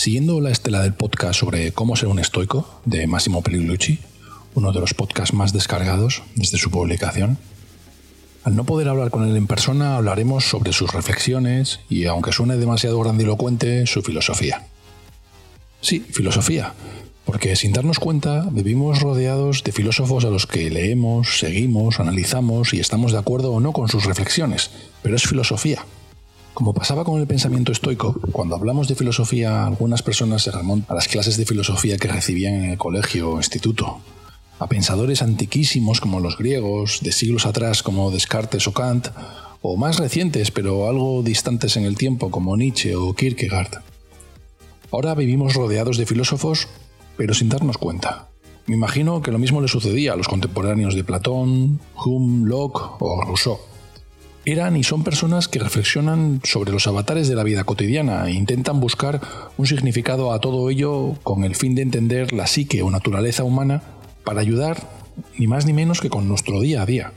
Siguiendo la estela del podcast sobre cómo ser un estoico de Massimo Pellegrucci, uno de los podcasts más descargados desde su publicación, al no poder hablar con él en persona, hablaremos sobre sus reflexiones y, aunque suene demasiado grandilocuente, su filosofía. Sí, filosofía, porque sin darnos cuenta vivimos rodeados de filósofos a los que leemos, seguimos, analizamos y estamos de acuerdo o no con sus reflexiones, pero es filosofía. Como pasaba con el pensamiento estoico, cuando hablamos de filosofía, algunas personas se remontan a las clases de filosofía que recibían en el colegio o instituto, a pensadores antiquísimos como los griegos, de siglos atrás como Descartes o Kant, o más recientes pero algo distantes en el tiempo como Nietzsche o Kierkegaard. Ahora vivimos rodeados de filósofos, pero sin darnos cuenta. Me imagino que lo mismo le sucedía a los contemporáneos de Platón, Hume, Locke o Rousseau. Eran y son personas que reflexionan sobre los avatares de la vida cotidiana e intentan buscar un significado a todo ello con el fin de entender la psique o naturaleza humana para ayudar ni más ni menos que con nuestro día a día.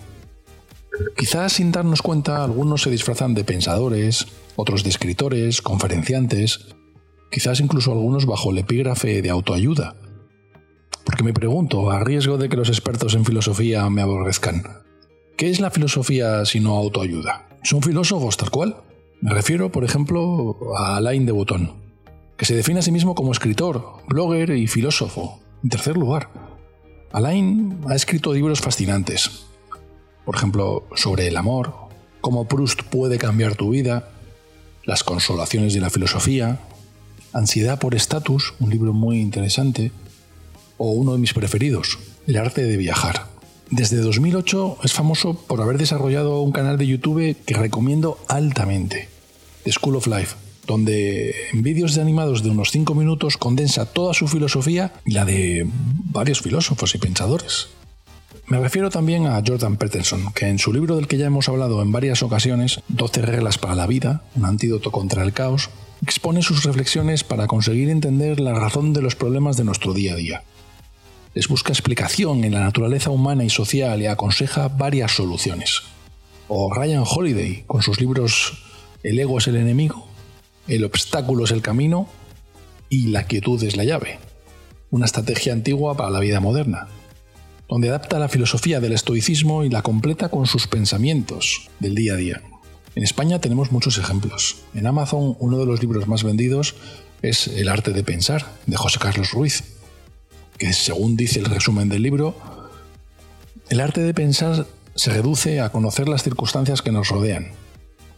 Quizás sin darnos cuenta algunos se disfrazan de pensadores, otros de escritores, conferenciantes, quizás incluso algunos bajo el epígrafe de autoayuda. Porque me pregunto, a riesgo de que los expertos en filosofía me aborrezcan, ¿Qué es la filosofía sino autoayuda? ¿Son filósofos tal cual? Me refiero, por ejemplo, a Alain de Botton, que se define a sí mismo como escritor, blogger y filósofo. En tercer lugar, Alain ha escrito libros fascinantes. Por ejemplo, sobre el amor, cómo Proust puede cambiar tu vida, las consolaciones de la filosofía, Ansiedad por estatus, un libro muy interesante, o uno de mis preferidos, El arte de viajar. Desde 2008 es famoso por haber desarrollado un canal de YouTube que recomiendo altamente, The School of Life, donde en vídeos de animados de unos 5 minutos condensa toda su filosofía y la de varios filósofos y pensadores. Me refiero también a Jordan Peterson, que en su libro del que ya hemos hablado en varias ocasiones, 12 reglas para la vida, un antídoto contra el caos, expone sus reflexiones para conseguir entender la razón de los problemas de nuestro día a día les busca explicación en la naturaleza humana y social y aconseja varias soluciones. O Ryan Holiday, con sus libros El ego es el enemigo, El obstáculo es el camino y La quietud es la llave, una estrategia antigua para la vida moderna, donde adapta la filosofía del estoicismo y la completa con sus pensamientos del día a día. En España tenemos muchos ejemplos. En Amazon uno de los libros más vendidos es El arte de pensar, de José Carlos Ruiz que según dice el resumen del libro, el arte de pensar se reduce a conocer las circunstancias que nos rodean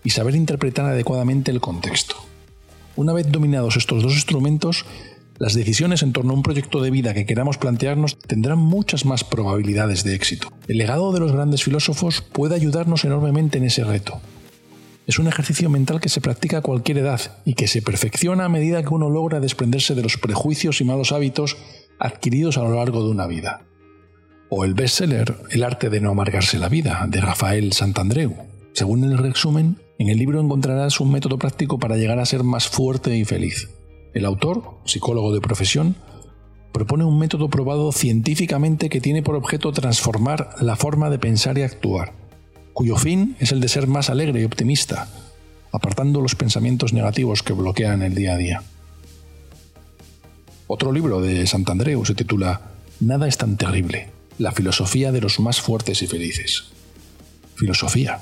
y saber interpretar adecuadamente el contexto. Una vez dominados estos dos instrumentos, las decisiones en torno a un proyecto de vida que queramos plantearnos tendrán muchas más probabilidades de éxito. El legado de los grandes filósofos puede ayudarnos enormemente en ese reto. Es un ejercicio mental que se practica a cualquier edad y que se perfecciona a medida que uno logra desprenderse de los prejuicios y malos hábitos adquiridos a lo largo de una vida. O el bestseller El arte de no amargarse la vida, de Rafael Santandreu. Según el resumen, en el libro encontrarás un método práctico para llegar a ser más fuerte y feliz. El autor, psicólogo de profesión, propone un método probado científicamente que tiene por objeto transformar la forma de pensar y actuar, cuyo fin es el de ser más alegre y optimista, apartando los pensamientos negativos que bloquean el día a día. Otro libro de Santandreu se titula Nada es tan terrible, la filosofía de los más fuertes y felices. Filosofía.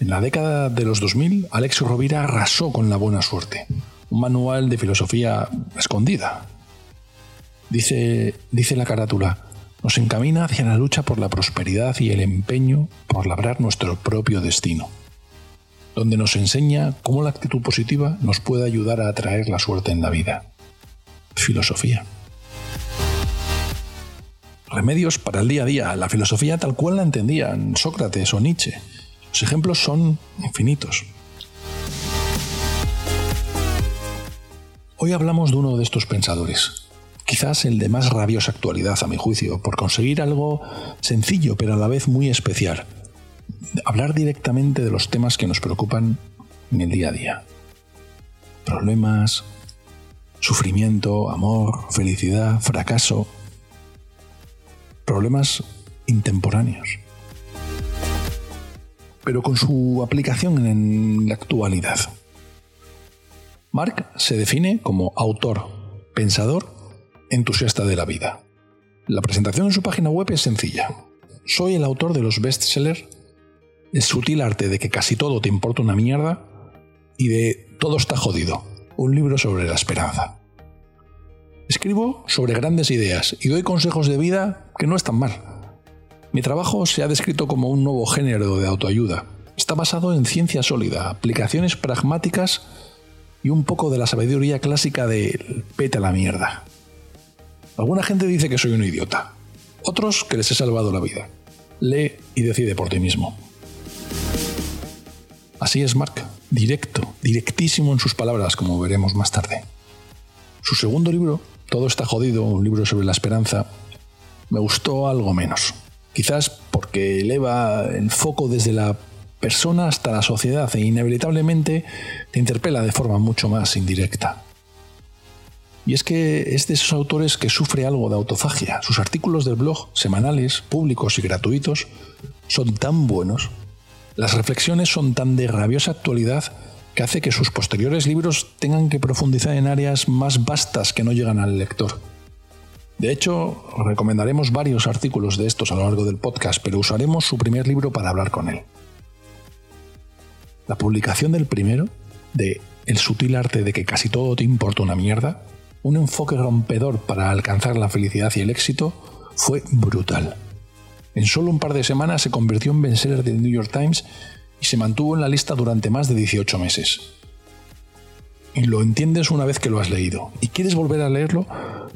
En la década de los 2000, Alex Rovira arrasó con la buena suerte, un manual de filosofía escondida. Dice, dice la carátula, nos encamina hacia la lucha por la prosperidad y el empeño por labrar nuestro propio destino, donde nos enseña cómo la actitud positiva nos puede ayudar a atraer la suerte en la vida filosofía. Remedios para el día a día, la filosofía tal cual la entendían Sócrates o Nietzsche. Los ejemplos son infinitos. Hoy hablamos de uno de estos pensadores, quizás el de más rabiosa actualidad a mi juicio, por conseguir algo sencillo pero a la vez muy especial. Hablar directamente de los temas que nos preocupan en el día a día. Problemas, sufrimiento, amor, felicidad, fracaso. Problemas intemporáneos. Pero con su aplicación en la actualidad. Mark se define como autor, pensador, entusiasta de la vida. La presentación en su página web es sencilla. Soy el autor de los bestsellers El sutil arte de que casi todo te importa una mierda y de Todo está jodido, un libro sobre la esperanza. Escribo sobre grandes ideas y doy consejos de vida que no están mal. Mi trabajo se ha descrito como un nuevo género de autoayuda. Está basado en ciencia sólida, aplicaciones pragmáticas y un poco de la sabiduría clásica de pete a la mierda. Alguna gente dice que soy un idiota, otros que les he salvado la vida. Lee y decide por ti mismo. Así es Mark, directo, directísimo en sus palabras, como veremos más tarde. Su segundo libro, Todo está jodido, un libro sobre la esperanza, me gustó algo menos. Quizás porque eleva el foco desde la persona hasta la sociedad e inevitablemente te interpela de forma mucho más indirecta. Y es que es de esos autores que sufre algo de autofagia. Sus artículos del blog, semanales, públicos y gratuitos, son tan buenos, las reflexiones son tan de rabiosa actualidad que hace que sus posteriores libros tengan que profundizar en áreas más vastas que no llegan al lector. De hecho, recomendaremos varios artículos de estos a lo largo del podcast, pero usaremos su primer libro para hablar con él. La publicación del primero, de El sutil arte de que casi todo te importa una mierda, un enfoque rompedor para alcanzar la felicidad y el éxito, fue brutal. En solo un par de semanas se convirtió en bestseller del New York Times y se mantuvo en la lista durante más de 18 meses. Y lo entiendes una vez que lo has leído y quieres volver a leerlo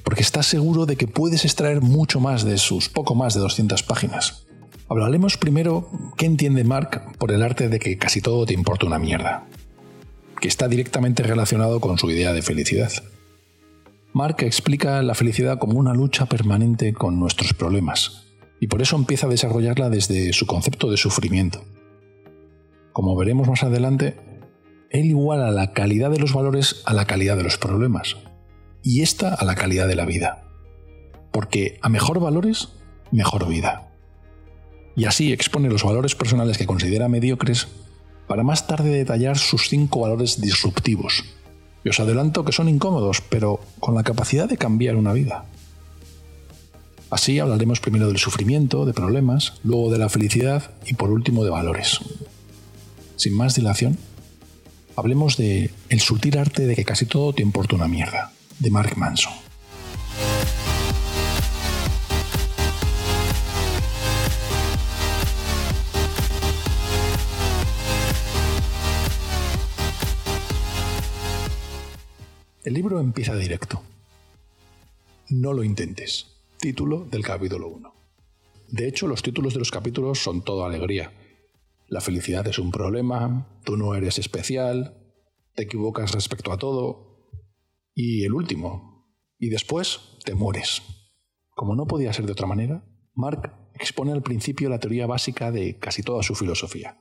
porque estás seguro de que puedes extraer mucho más de sus poco más de 200 páginas. Hablaremos primero qué entiende Mark por el arte de que casi todo te importa una mierda, que está directamente relacionado con su idea de felicidad. Mark explica la felicidad como una lucha permanente con nuestros problemas, y por eso empieza a desarrollarla desde su concepto de sufrimiento. Como veremos más adelante, él iguala la calidad de los valores a la calidad de los problemas, y esta a la calidad de la vida. Porque a mejor valores, mejor vida. Y así expone los valores personales que considera mediocres para más tarde detallar sus cinco valores disruptivos, y os adelanto que son incómodos, pero con la capacidad de cambiar una vida. Así hablaremos primero del sufrimiento, de problemas, luego de la felicidad y por último de valores. Sin más dilación, hablemos de El sutil arte de que casi todo te importa una mierda, de Mark Manson. El libro empieza directo. No lo intentes. Título del capítulo 1. De hecho, los títulos de los capítulos son todo alegría. La felicidad es un problema, tú no eres especial, te equivocas respecto a todo. Y el último. Y después te mueres. Como no podía ser de otra manera, Mark expone al principio la teoría básica de casi toda su filosofía.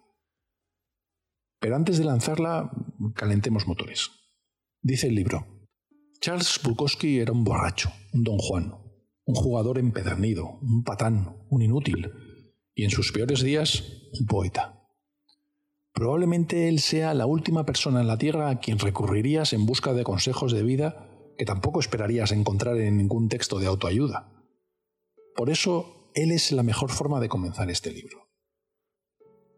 Pero antes de lanzarla, calentemos motores. Dice el libro, Charles Bukowski era un borracho, un don Juan, un jugador empedernido, un patán, un inútil, y en sus peores días, un poeta. Probablemente él sea la última persona en la Tierra a quien recurrirías en busca de consejos de vida que tampoco esperarías encontrar en ningún texto de autoayuda. Por eso, él es la mejor forma de comenzar este libro.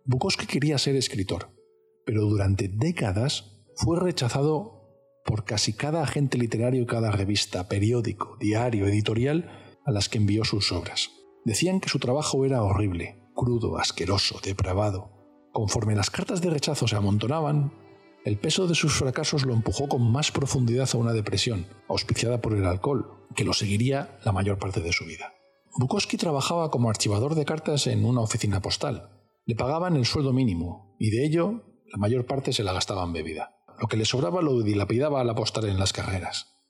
Bukowski quería ser escritor, pero durante décadas fue rechazado por casi cada agente literario y cada revista, periódico, diario, editorial a las que envió sus obras. Decían que su trabajo era horrible, crudo, asqueroso, depravado. Conforme las cartas de rechazo se amontonaban, el peso de sus fracasos lo empujó con más profundidad a una depresión, auspiciada por el alcohol, que lo seguiría la mayor parte de su vida. Bukowski trabajaba como archivador de cartas en una oficina postal. Le pagaban el sueldo mínimo, y de ello la mayor parte se la gastaba en bebida. Lo que le sobraba lo dilapidaba al apostar en las carreras.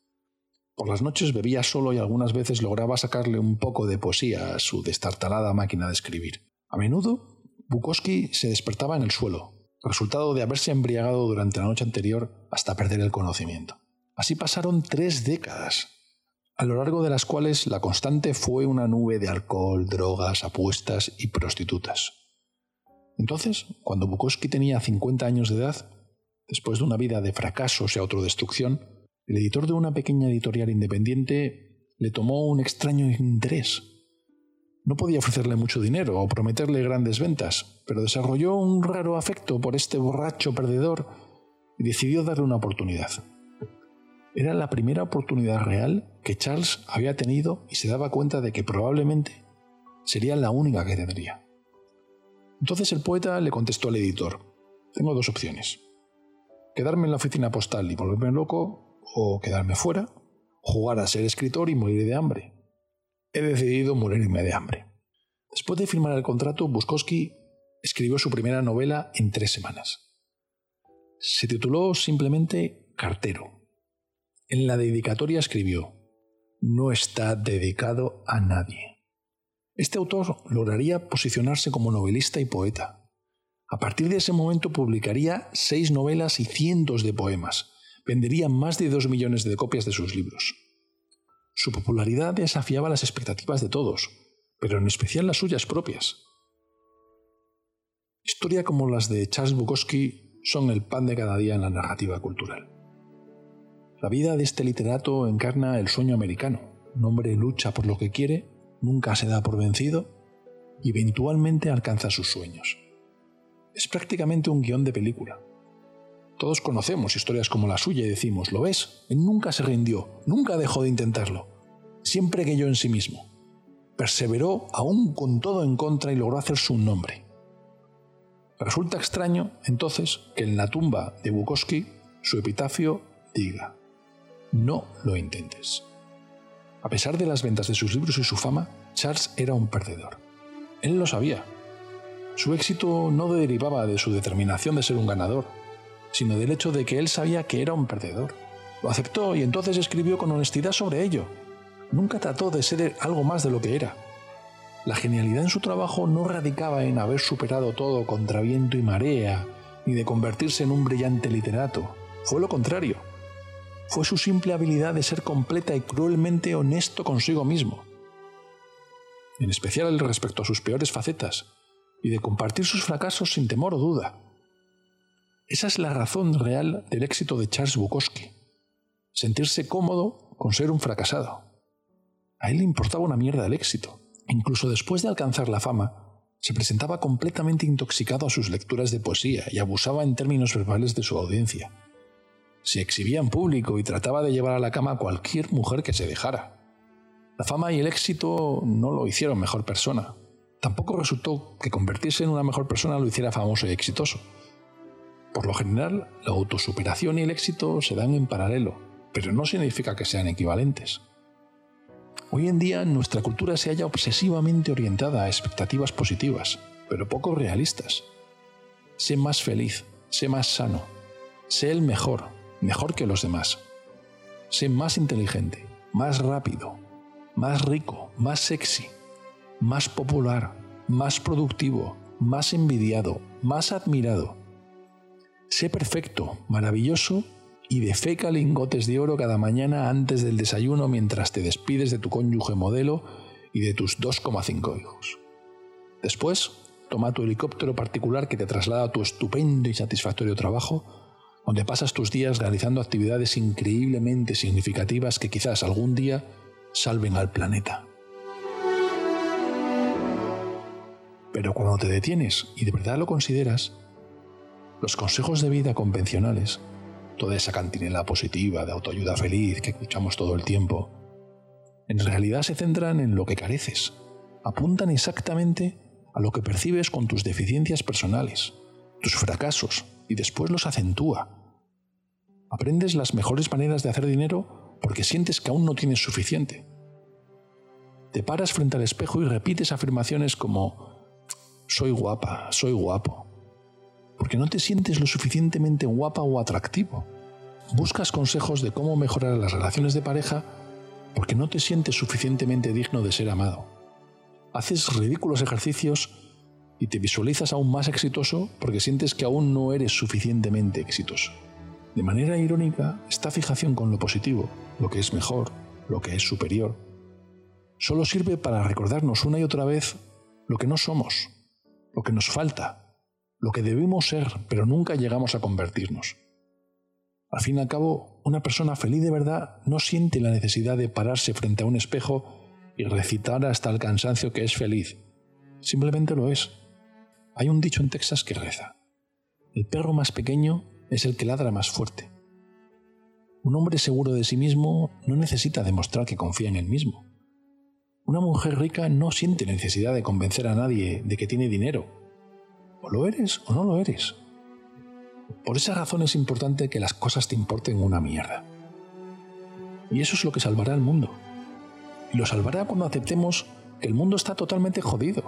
Por las noches bebía solo y algunas veces lograba sacarle un poco de poesía a su destartalada máquina de escribir. A menudo, Bukowski se despertaba en el suelo, resultado de haberse embriagado durante la noche anterior hasta perder el conocimiento. Así pasaron tres décadas, a lo largo de las cuales la constante fue una nube de alcohol, drogas, apuestas y prostitutas. Entonces, cuando Bukowski tenía 50 años de edad, después de una vida de fracasos y autodestrucción, el editor de una pequeña editorial independiente le tomó un extraño interés. No podía ofrecerle mucho dinero o prometerle grandes ventas, pero desarrolló un raro afecto por este borracho perdedor y decidió darle una oportunidad. Era la primera oportunidad real que Charles había tenido y se daba cuenta de que probablemente sería la única que tendría. Entonces el poeta le contestó al editor, tengo dos opciones. Quedarme en la oficina postal y volverme loco, o quedarme fuera, jugar a ser escritor y morir de hambre. He decidido morirme de hambre. Después de firmar el contrato, Bukowski escribió su primera novela en tres semanas. Se tituló simplemente Cartero. En la dedicatoria escribió, No está dedicado a nadie. Este autor lograría posicionarse como novelista y poeta. A partir de ese momento publicaría seis novelas y cientos de poemas. Vendería más de dos millones de copias de sus libros. Su popularidad desafiaba las expectativas de todos, pero en especial las suyas propias. Historia como las de Charles Bukowski son el pan de cada día en la narrativa cultural. La vida de este literato encarna el sueño americano. Un hombre lucha por lo que quiere, nunca se da por vencido y eventualmente alcanza sus sueños. Es prácticamente un guion de película. Todos conocemos historias como la suya y decimos, ¿lo ves? Él nunca se rindió, nunca dejó de intentarlo. Siempre creyó en sí mismo. Perseveró aún con todo en contra y logró hacerse un nombre. Resulta extraño, entonces, que en la tumba de Bukowski su epitafio diga, no lo intentes. A pesar de las ventas de sus libros y su fama, Charles era un perdedor. Él lo sabía. Su éxito no derivaba de su determinación de ser un ganador, sino del hecho de que él sabía que era un perdedor. Lo aceptó y entonces escribió con honestidad sobre ello. Nunca trató de ser algo más de lo que era. La genialidad en su trabajo no radicaba en haber superado todo contra viento y marea, ni de convertirse en un brillante literato. Fue lo contrario. Fue su simple habilidad de ser completa y cruelmente honesto consigo mismo. En especial respecto a sus peores facetas, y de compartir sus fracasos sin temor o duda. Esa es la razón real del éxito de Charles Bukowski. Sentirse cómodo con ser un fracasado. A él le importaba una mierda el éxito. Incluso después de alcanzar la fama, se presentaba completamente intoxicado a sus lecturas de poesía y abusaba en términos verbales de su audiencia. Se exhibía en público y trataba de llevar a la cama a cualquier mujer que se dejara. La fama y el éxito no lo hicieron mejor persona. Tampoco resultó que convertirse en una mejor persona lo hiciera famoso y exitoso. Por lo general, la autosuperación y el éxito se dan en paralelo, pero no significa que sean equivalentes. Hoy en día nuestra cultura se halla obsesivamente orientada a expectativas positivas, pero poco realistas. Sé más feliz, sé más sano, sé el mejor, mejor que los demás. Sé más inteligente, más rápido, más rico, más sexy, más popular, más productivo, más envidiado, más admirado Sé perfecto, maravilloso y defeca lingotes de oro cada mañana antes del desayuno mientras te despides de tu cónyuge modelo y de tus 2,5 hijos. Después, toma tu helicóptero particular que te traslada a tu estupendo y satisfactorio trabajo, donde pasas tus días realizando actividades increíblemente significativas que quizás algún día salven al planeta. Pero cuando te detienes y de verdad lo consideras, los consejos de vida convencionales, toda esa cantinela positiva de autoayuda feliz que escuchamos todo el tiempo, en realidad se centran en lo que careces, apuntan exactamente a lo que percibes con tus deficiencias personales, tus fracasos, y después los acentúa. Aprendes las mejores maneras de hacer dinero porque sientes que aún no tienes suficiente. Te paras frente al espejo y repites afirmaciones como soy guapa, soy guapo, porque no te sientes lo suficientemente guapa o atractivo. Buscas consejos de cómo mejorar las relaciones de pareja porque no te sientes suficientemente digno de ser amado. Haces ridículos ejercicios y te visualizas aún más exitoso porque sientes que aún no eres suficientemente exitoso. De manera irónica, esta fijación con lo positivo, lo que es mejor, lo que es superior, solo sirve para recordarnos una y otra vez lo que no somos, lo que nos falta, lo que debemos ser, pero nunca llegamos a convertirnos. Al fin y al cabo, una persona feliz de verdad no siente la necesidad de pararse frente a un espejo y recitar hasta el cansancio que es feliz. Simplemente lo es. Hay un dicho en Texas que reza. El perro más pequeño es el que ladra más fuerte. Un hombre seguro de sí mismo no necesita demostrar que confía en él mismo. Una mujer rica no siente necesidad de convencer a nadie de que tiene dinero. O lo eres o no lo eres. Por esa razón es importante que las cosas te importen una mierda. Y eso es lo que salvará al mundo. Y lo salvará cuando aceptemos que el mundo está totalmente jodido.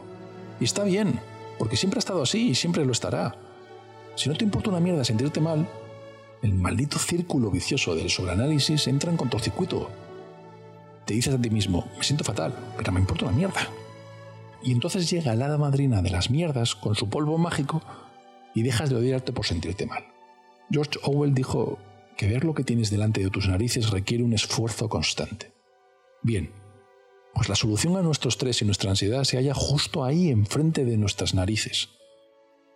Y está bien, porque siempre ha estado así y siempre lo estará. Si no te importa una mierda sentirte mal, el maldito círculo vicioso del sobreanálisis entra en cortocircuito. Te dices a ti mismo, me siento fatal, pero me importa una mierda. Y entonces llega la hada madrina de las mierdas con su polvo mágico y dejas de odiarte por sentirte mal. George Orwell dijo que ver lo que tienes delante de tus narices requiere un esfuerzo constante. Bien, pues la solución a nuestro estrés y nuestra ansiedad se halla justo ahí enfrente de nuestras narices.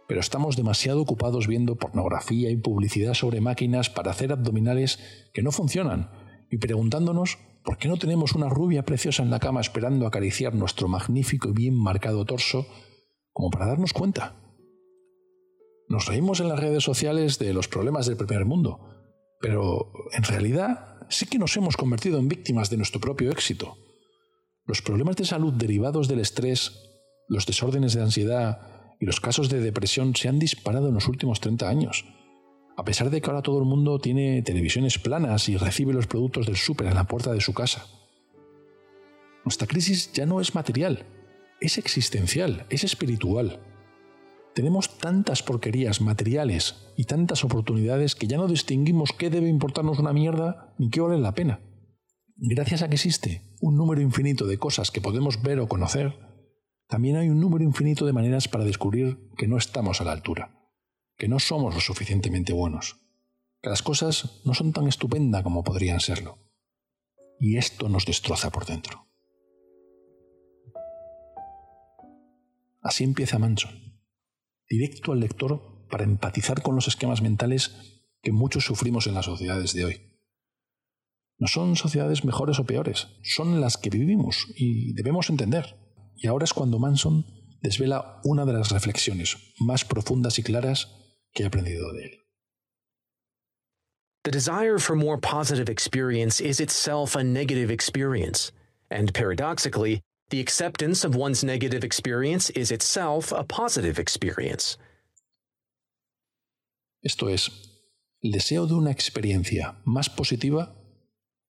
Pero estamos demasiado ocupados viendo pornografía y publicidad sobre máquinas para hacer abdominales que no funcionan y preguntándonos por qué no tenemos una rubia preciosa en la cama esperando acariciar nuestro magnífico y bien marcado torso como para darnos cuenta. Nos reímos en las redes sociales de los problemas del primer mundo, pero en realidad sí que nos hemos convertido en víctimas de nuestro propio éxito. Los problemas de salud derivados del estrés, los desórdenes de ansiedad y los casos de depresión se han disparado en los últimos 30 años. A pesar de que ahora todo el mundo tiene televisiones planas y recibe los productos del súper en la puerta de su casa. Nuestra crisis ya no es material, es existencial, es espiritual. Tenemos tantas porquerías materiales y tantas oportunidades que ya no distinguimos qué debe importarnos una mierda ni qué vale la pena gracias a que existe un número infinito de cosas que podemos ver o conocer, también hay un número infinito de maneras para descubrir que no estamos a la altura, que no somos lo suficientemente buenos, que las cosas no son tan estupendas como podrían serlo. Y esto nos destroza por dentro. Así empieza Manson, directo al lector para empatizar con los esquemas mentales que muchos sufrimos en las sociedades de hoy no son sociedades mejores o peores, son las que vivimos y debemos entender. Y ahora es cuando Manson desvela una de las reflexiones más profundas y claras que he aprendido de él. The desire for more positive experience is itself a negative experience. And paradoxically, the acceptance of one's negative experience is itself a positive experience. Esto es, el deseo de una experiencia más positiva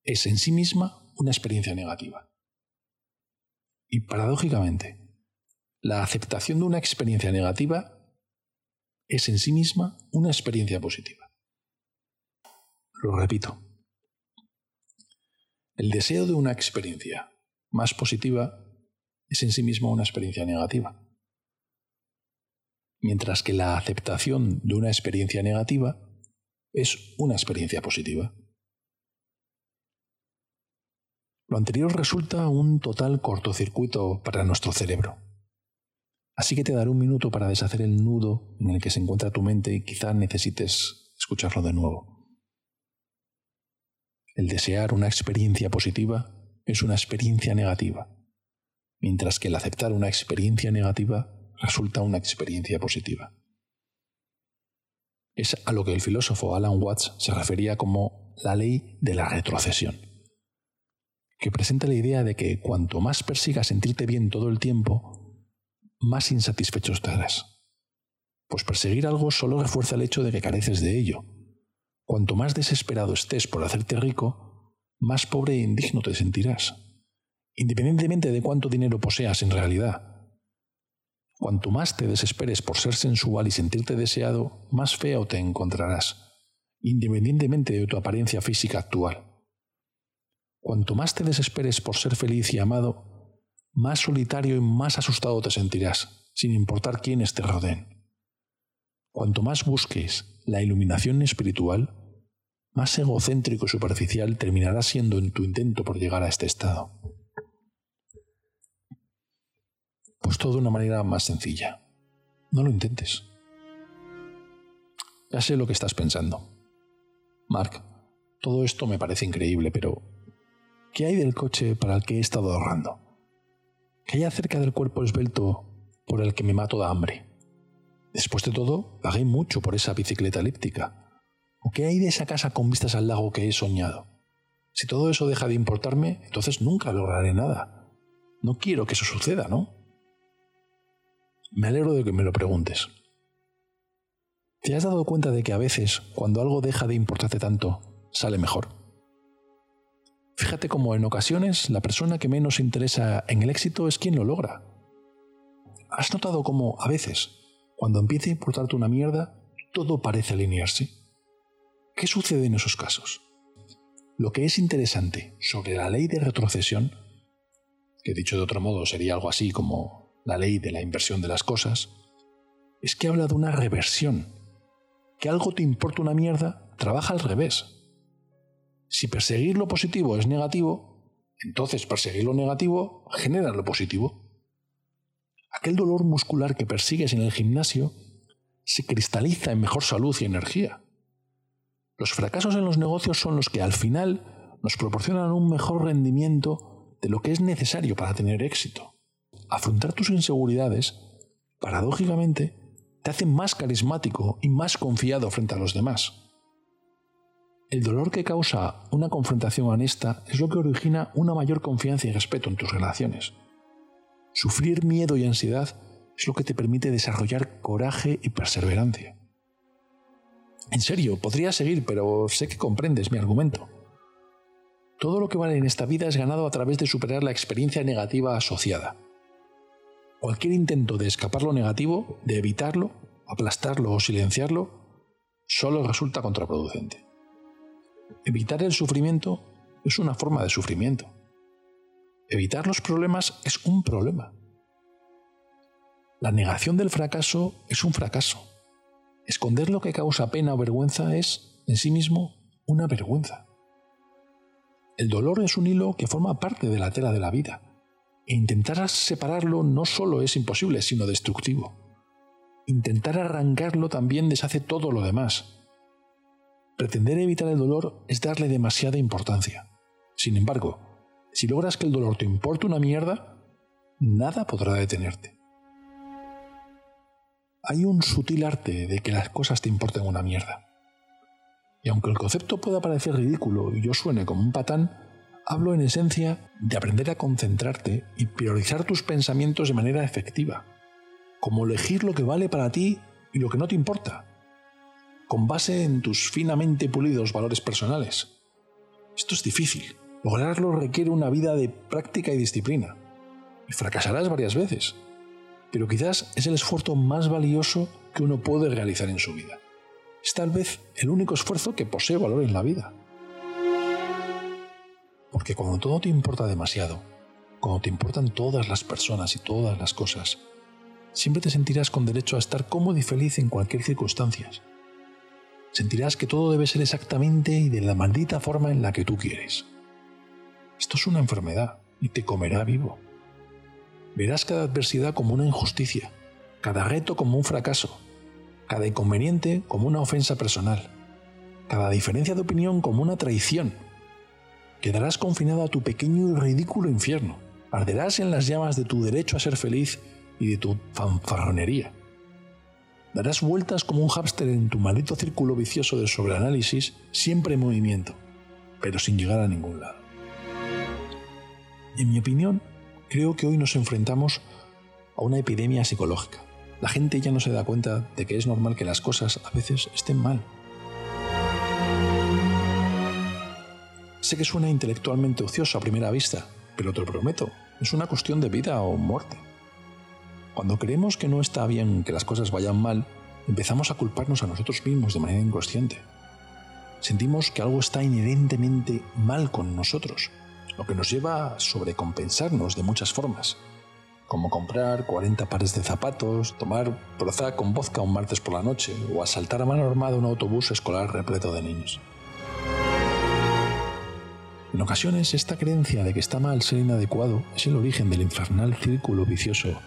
es en sí misma una experiencia negativa. Y paradójicamente, la aceptación de una experiencia negativa es en sí misma una experiencia positiva. Lo repito. El deseo de una experiencia más positiva es en sí misma una experiencia negativa. Mientras que la aceptación de una experiencia negativa es una experiencia positiva. Lo anterior resulta un total cortocircuito para nuestro cerebro. Así que te daré un minuto para deshacer el nudo en el que se encuentra tu mente y quizá necesites escucharlo de nuevo. El desear una experiencia positiva es una experiencia negativa, mientras que el aceptar una experiencia negativa resulta una experiencia positiva. Es a lo que el filósofo Alan Watts se refería como la ley de la retrocesión que presenta la idea de que cuanto más persigas sentirte bien todo el tiempo, más insatisfecho estarás. Pues perseguir algo solo refuerza el hecho de que careces de ello. Cuanto más desesperado estés por hacerte rico, más pobre e indigno te sentirás, independientemente de cuánto dinero poseas en realidad. Cuanto más te desesperes por ser sensual y sentirte deseado, más feo te encontrarás, independientemente de tu apariencia física actual. Cuanto más te desesperes por ser feliz y amado, más solitario y más asustado te sentirás, sin importar quiénes te rodeen. Cuanto más busques la iluminación espiritual, más egocéntrico y superficial terminarás siendo en tu intento por llegar a este estado. Pues todo de una manera más sencilla. No lo intentes. Ya sé lo que estás pensando. Mark, todo esto me parece increíble, pero ¿qué hay del coche para el que he estado ahorrando? ¿Qué hay acerca del cuerpo esbelto por el que me mato de hambre? Después de todo, pagué mucho por esa bicicleta elíptica. ¿O qué hay de esa casa con vistas al lago que he soñado? Si todo eso deja de importarme, entonces nunca lograré nada. No quiero que eso suceda, ¿no? Me alegro de que me lo preguntes. ¿Te has dado cuenta de que a veces, cuando algo deja de importarte tanto, sale mejor? Fíjate cómo en ocasiones la persona que menos interesa en el éxito es quien lo logra. ¿Has notado cómo, a veces, cuando empieza a importarte una mierda, todo parece alinearse? ¿Qué sucede en esos casos? Lo que es interesante sobre la ley de retrocesión, que dicho de otro modo sería algo así como la ley de la inversión de las cosas, es que habla de una reversión, que algo te importa una mierda, trabaja al revés. Si perseguir lo positivo es negativo, entonces perseguir lo negativo genera lo positivo. Aquel dolor muscular que persigues en el gimnasio se cristaliza en mejor salud y energía. Los fracasos en los negocios son los que al final nos proporcionan un mejor rendimiento de lo que es necesario para tener éxito. Afrontar tus inseguridades, paradójicamente, te hace más carismático y más confiado frente a los demás. El dolor que causa una confrontación honesta es lo que origina una mayor confianza y respeto en tus relaciones. Sufrir miedo y ansiedad es lo que te permite desarrollar coraje y perseverancia. En serio, podría seguir, pero sé que comprendes mi argumento. Todo lo que vale en esta vida es ganado a través de superar la experiencia negativa asociada. Cualquier intento de escapar lo negativo, de evitarlo, aplastarlo o silenciarlo, solo resulta contraproducente. Evitar el sufrimiento es una forma de sufrimiento. Evitar los problemas es un problema. La negación del fracaso es un fracaso. Esconder lo que causa pena o vergüenza es, en sí mismo, una vergüenza. El dolor es un hilo que forma parte de la tela de la vida, e intentar separarlo no solo es imposible, sino destructivo. Intentar arrancarlo también deshace todo lo demás. Pretender evitar el dolor es darle demasiada importancia. Sin embargo, si logras que el dolor te importe una mierda, nada podrá detenerte hay un sutil arte de que las cosas te importen una mierda. Y aunque el concepto pueda parecer ridículo y yo suene como un patán, hablo en esencia de aprender a concentrarte y priorizar tus pensamientos de manera efectiva, como elegir lo que vale para ti y lo que no te importa, con base en tus finamente pulidos valores personales. Esto es difícil. Lograrlo requiere una vida de práctica y disciplina. Y fracasarás varias veces pero quizás es el esfuerzo más valioso que uno puede realizar en su vida. Es tal vez el único esfuerzo que posee valor en la vida. Porque cuando todo te importa demasiado, cuando te importan todas las personas y todas las cosas, siempre te sentirás con derecho a estar cómodo y feliz en cualquier circunstancia. Sentirás que todo debe ser exactamente y de la maldita forma en la que tú quieres. Esto es una enfermedad y te comerá vivo. Verás cada adversidad como una injusticia, cada reto como un fracaso, cada inconveniente como una ofensa personal, cada diferencia de opinión como una traición. Quedarás confinado a tu pequeño y ridículo infierno. Arderás en las llamas de tu derecho a ser feliz y de tu fanfarronería. Darás vueltas como un hámster en tu maldito círculo vicioso de sobreanálisis, siempre en movimiento, pero sin llegar a ningún lado. En mi opinión, Creo que hoy nos enfrentamos a una epidemia psicológica. La gente ya no se da cuenta de que es normal que las cosas a veces estén mal. Sé que suena intelectualmente ocioso a primera vista, pero te lo prometo, es una cuestión de vida o muerte. Cuando creemos que no está bien que las cosas vayan mal, empezamos a culparnos a nosotros mismos de manera inconsciente. Sentimos que algo está inherentemente mal con nosotros, lo que nos lleva a sobrecompensarnos de muchas formas, como comprar 40 pares de zapatos, tomar Prozac con vodka un martes por la noche o asaltar a mano armada un autobús escolar repleto de niños. En ocasiones, esta creencia de que está mal ser inadecuado es el origen del infernal círculo vicioso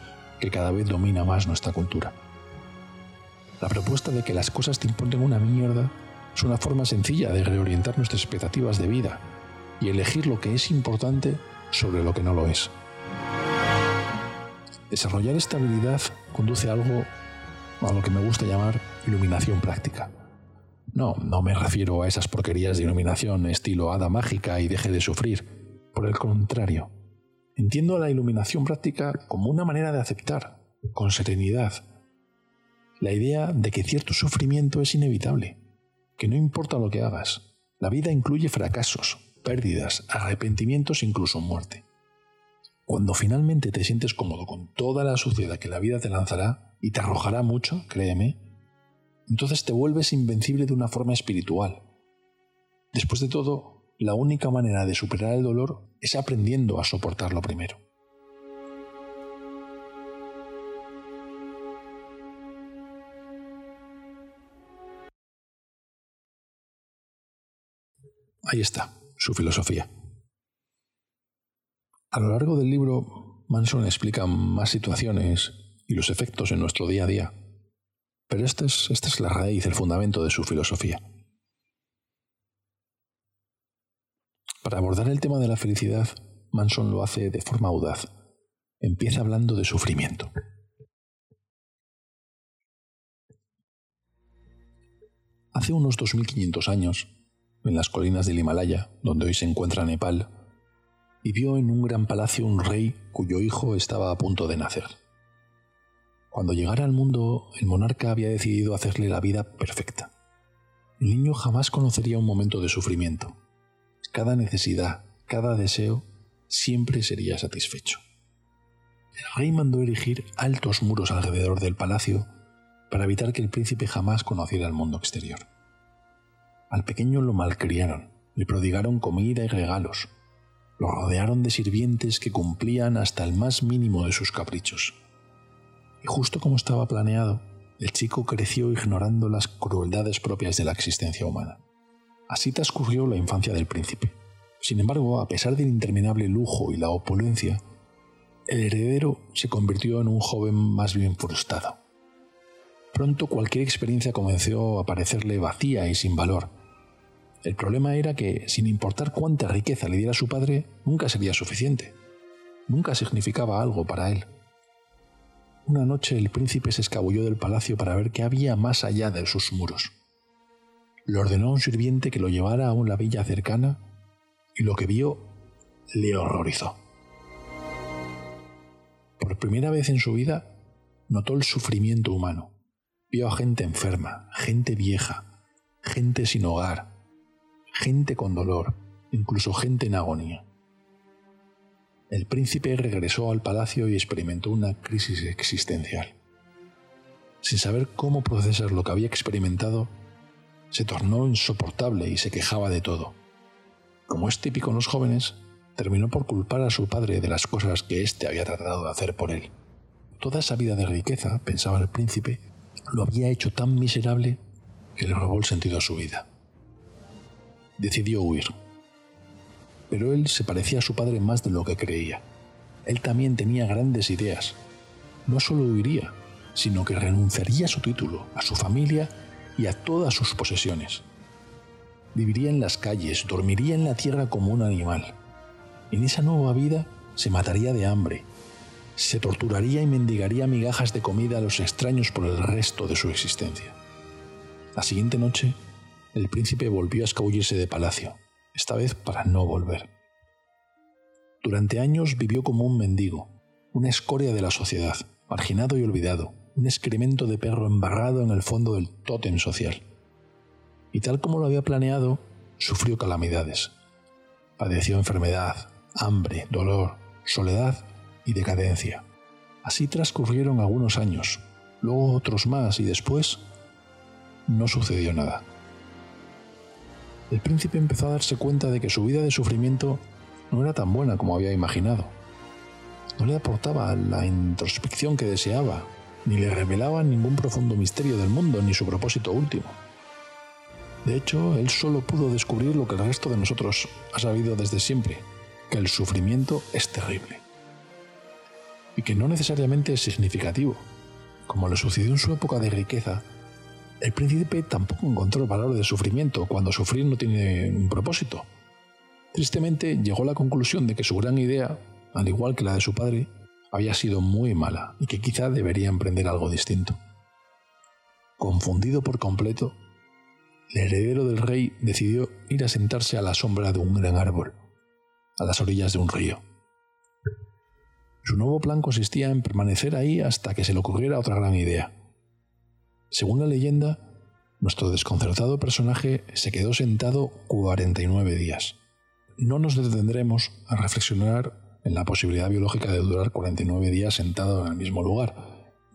que cada vez domina más nuestra cultura. La propuesta de que las cosas te importen una mierda es una forma sencilla de reorientar nuestras expectativas de vida y elegir lo que es importante sobre lo que no lo es. Desarrollar esta habilidad conduce a algo a lo que me gusta llamar iluminación práctica. No, no me refiero a esas porquerías de iluminación estilo hada mágica y deje de sufrir. Por el contrario, entiendo la iluminación práctica como una manera de aceptar, con serenidad, la idea de que cierto sufrimiento es inevitable, que no importa lo que hagas, la vida incluye fracasos, pérdidas, arrepentimientos, incluso muerte. Cuando finalmente te sientes cómodo con toda la suciedad que la vida te lanzará y te arrojará mucho, créeme, entonces te vuelves invencible de una forma espiritual. Después de todo, la única manera de superar el dolor es aprendiendo a soportarlo primero. Ahí está, su filosofía. A lo largo del libro, Manson explica más situaciones y los efectos en nuestro día a día pero esta es, es la raíz, el fundamento de su filosofía. Para abordar el tema de la felicidad, Manson lo hace de forma audaz. Empieza hablando de sufrimiento. Hace unos 2500 años, en las colinas del Himalaya, donde hoy se encuentra Nepal, vivió en un gran palacio un rey cuyo hijo estaba a punto de nacer. Cuando llegara al mundo, el monarca había decidido hacerle la vida perfecta. El niño jamás conocería un momento de sufrimiento. Cada necesidad, cada deseo, siempre sería satisfecho. El rey mandó erigir altos muros alrededor del palacio para evitar que el príncipe jamás conociera el mundo exterior. Al pequeño lo malcriaron, le prodigaron comida y regalos, lo rodearon de sirvientes que cumplían hasta el más mínimo de sus caprichos y justo como estaba planeado, el chico creció ignorando las crueldades propias de la existencia humana. Así transcurrió la infancia del príncipe. Sin embargo, a pesar del interminable lujo y la opulencia, el heredero se convirtió en un joven más bien frustrado. Pronto cualquier experiencia comenzó a parecerle vacía y sin valor. El problema era que, sin importar cuánta riqueza le diera su padre, nunca sería suficiente. Nunca significaba algo para él. Una noche el príncipe se escabulló del palacio para ver qué había más allá de sus muros. Le ordenó a un sirviente que lo llevara a una villa cercana y lo que vio le horrorizó. Por primera vez en su vida notó el sufrimiento humano. Vio a gente enferma, gente vieja, gente sin hogar, gente con dolor, incluso gente en agonía. El príncipe regresó al palacio y experimentó una crisis existencial. Sin saber cómo procesar lo que había experimentado, se tornó insoportable y se quejaba de todo. Como es típico en los jóvenes, terminó por culpar a su padre de las cosas que éste había tratado de hacer por él. Toda esa vida de riqueza, pensaba el príncipe, lo había hecho tan miserable que le robó el sentido a su vida. Decidió huir pero él se parecía a su padre más de lo que creía. Él también tenía grandes ideas. No solo huiría, sino que renunciaría a su título, a su familia y a todas sus posesiones. Viviría en las calles, dormiría en la tierra como un animal. En esa nueva vida se mataría de hambre, se torturaría y mendigaría migajas de comida a los extraños por el resto de su existencia. La siguiente noche, el príncipe volvió a escabullirse de palacio, esta vez para no volver. Durante años vivió como un mendigo, una escoria de la sociedad, marginado y olvidado, un excremento de perro embarrado en el fondo del tótem social. Y tal como lo había planeado, sufrió calamidades. Padeció enfermedad, hambre, dolor, soledad y decadencia. Así transcurrieron algunos años, luego otros más y después no sucedió nada. El príncipe empezó a darse cuenta de que su vida de sufrimiento no era tan buena como había imaginado. No le aportaba la introspección que deseaba, ni le revelaba ningún profundo misterio del mundo ni su propósito último. De hecho, él solo pudo descubrir lo que el resto de nosotros ha sabido desde siempre, que el sufrimiento es terrible. Y que no necesariamente es significativo. Como le sucedió en su época de riqueza, el príncipe tampoco encontró el valor del sufrimiento cuando sufrir no tiene un propósito. Tristemente llegó a la conclusión de que su gran idea, al igual que la de su padre, había sido muy mala y que quizá debería emprender algo distinto. Confundido por completo, el heredero del rey decidió ir a sentarse a la sombra de un gran árbol, a las orillas de un río. Su nuevo plan consistía en permanecer ahí hasta que se le ocurriera otra gran idea. Según la leyenda, nuestro desconcertado personaje se quedó sentado 49 días. No nos detendremos a reflexionar en la posibilidad biológica de durar 49 días sentado en el mismo lugar,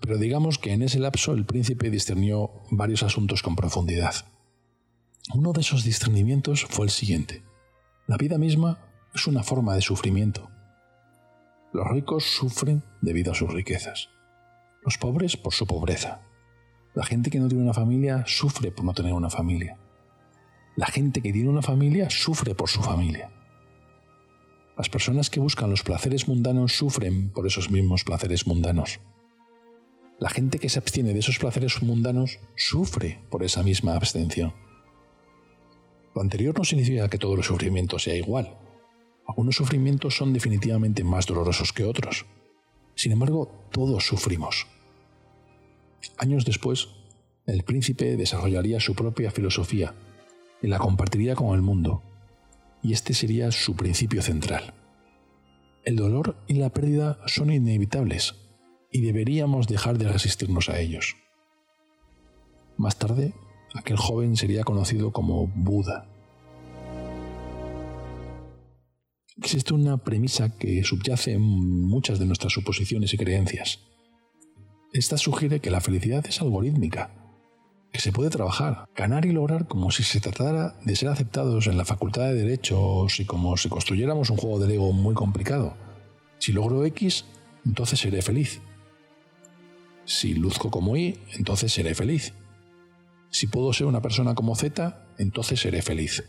pero digamos que en ese lapso el príncipe discernió varios asuntos con profundidad. Uno de esos discernimientos fue el siguiente. La vida misma es una forma de sufrimiento. Los ricos sufren debido a sus riquezas, los pobres por su pobreza. La gente que no tiene una familia sufre por no tener una familia. La gente que tiene una familia sufre por su familia. Las personas que buscan los placeres mundanos sufren por esos mismos placeres mundanos. La gente que se abstiene de esos placeres mundanos sufre por esa misma abstención. Lo anterior no significa que todo el sufrimiento sea igual. Algunos sufrimientos son definitivamente más dolorosos que otros. Sin embargo, todos sufrimos. Años después, el príncipe desarrollaría su propia filosofía y la compartiría con el mundo, y este sería su principio central. El dolor y la pérdida son inevitables y deberíamos dejar de resistirnos a ellos. Más tarde, aquel joven sería conocido como Buda. Existe una premisa que subyace en muchas de nuestras suposiciones y creencias. Esta sugiere que la felicidad es algorítmica que se puede trabajar, ganar y lograr como si se tratara de ser aceptados en la facultad de derechos y como si construyéramos un juego de Lego muy complicado. Si logro X, entonces seré feliz. Si luzco como Y, entonces seré feliz. Si puedo ser una persona como Z, entonces seré feliz.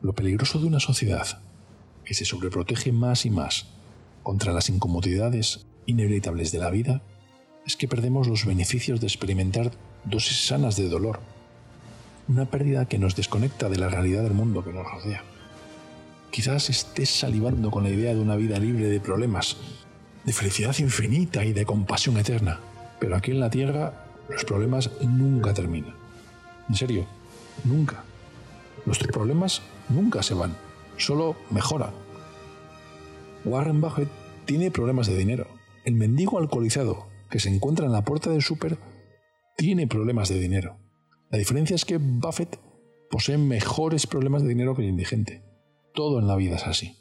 Lo peligroso de una sociedad que se sobreprotege más y más contra las incomodidades inevitables de la vida es que perdemos los beneficios de experimentar dosis sanas de dolor, una pérdida que nos desconecta de la realidad del mundo que nos rodea. Quizás estés salivando con la idea de una vida libre de problemas, de felicidad infinita y de compasión eterna, pero aquí en la Tierra los problemas nunca terminan. En serio, nunca. Nuestros problemas nunca se van, solo mejoran. Warren Buffett tiene problemas de dinero. El mendigo alcoholizado que se encuentra en la puerta del súper tiene problemas de dinero. La diferencia es que Buffett posee mejores problemas de dinero que el indigente. Todo en la vida es así.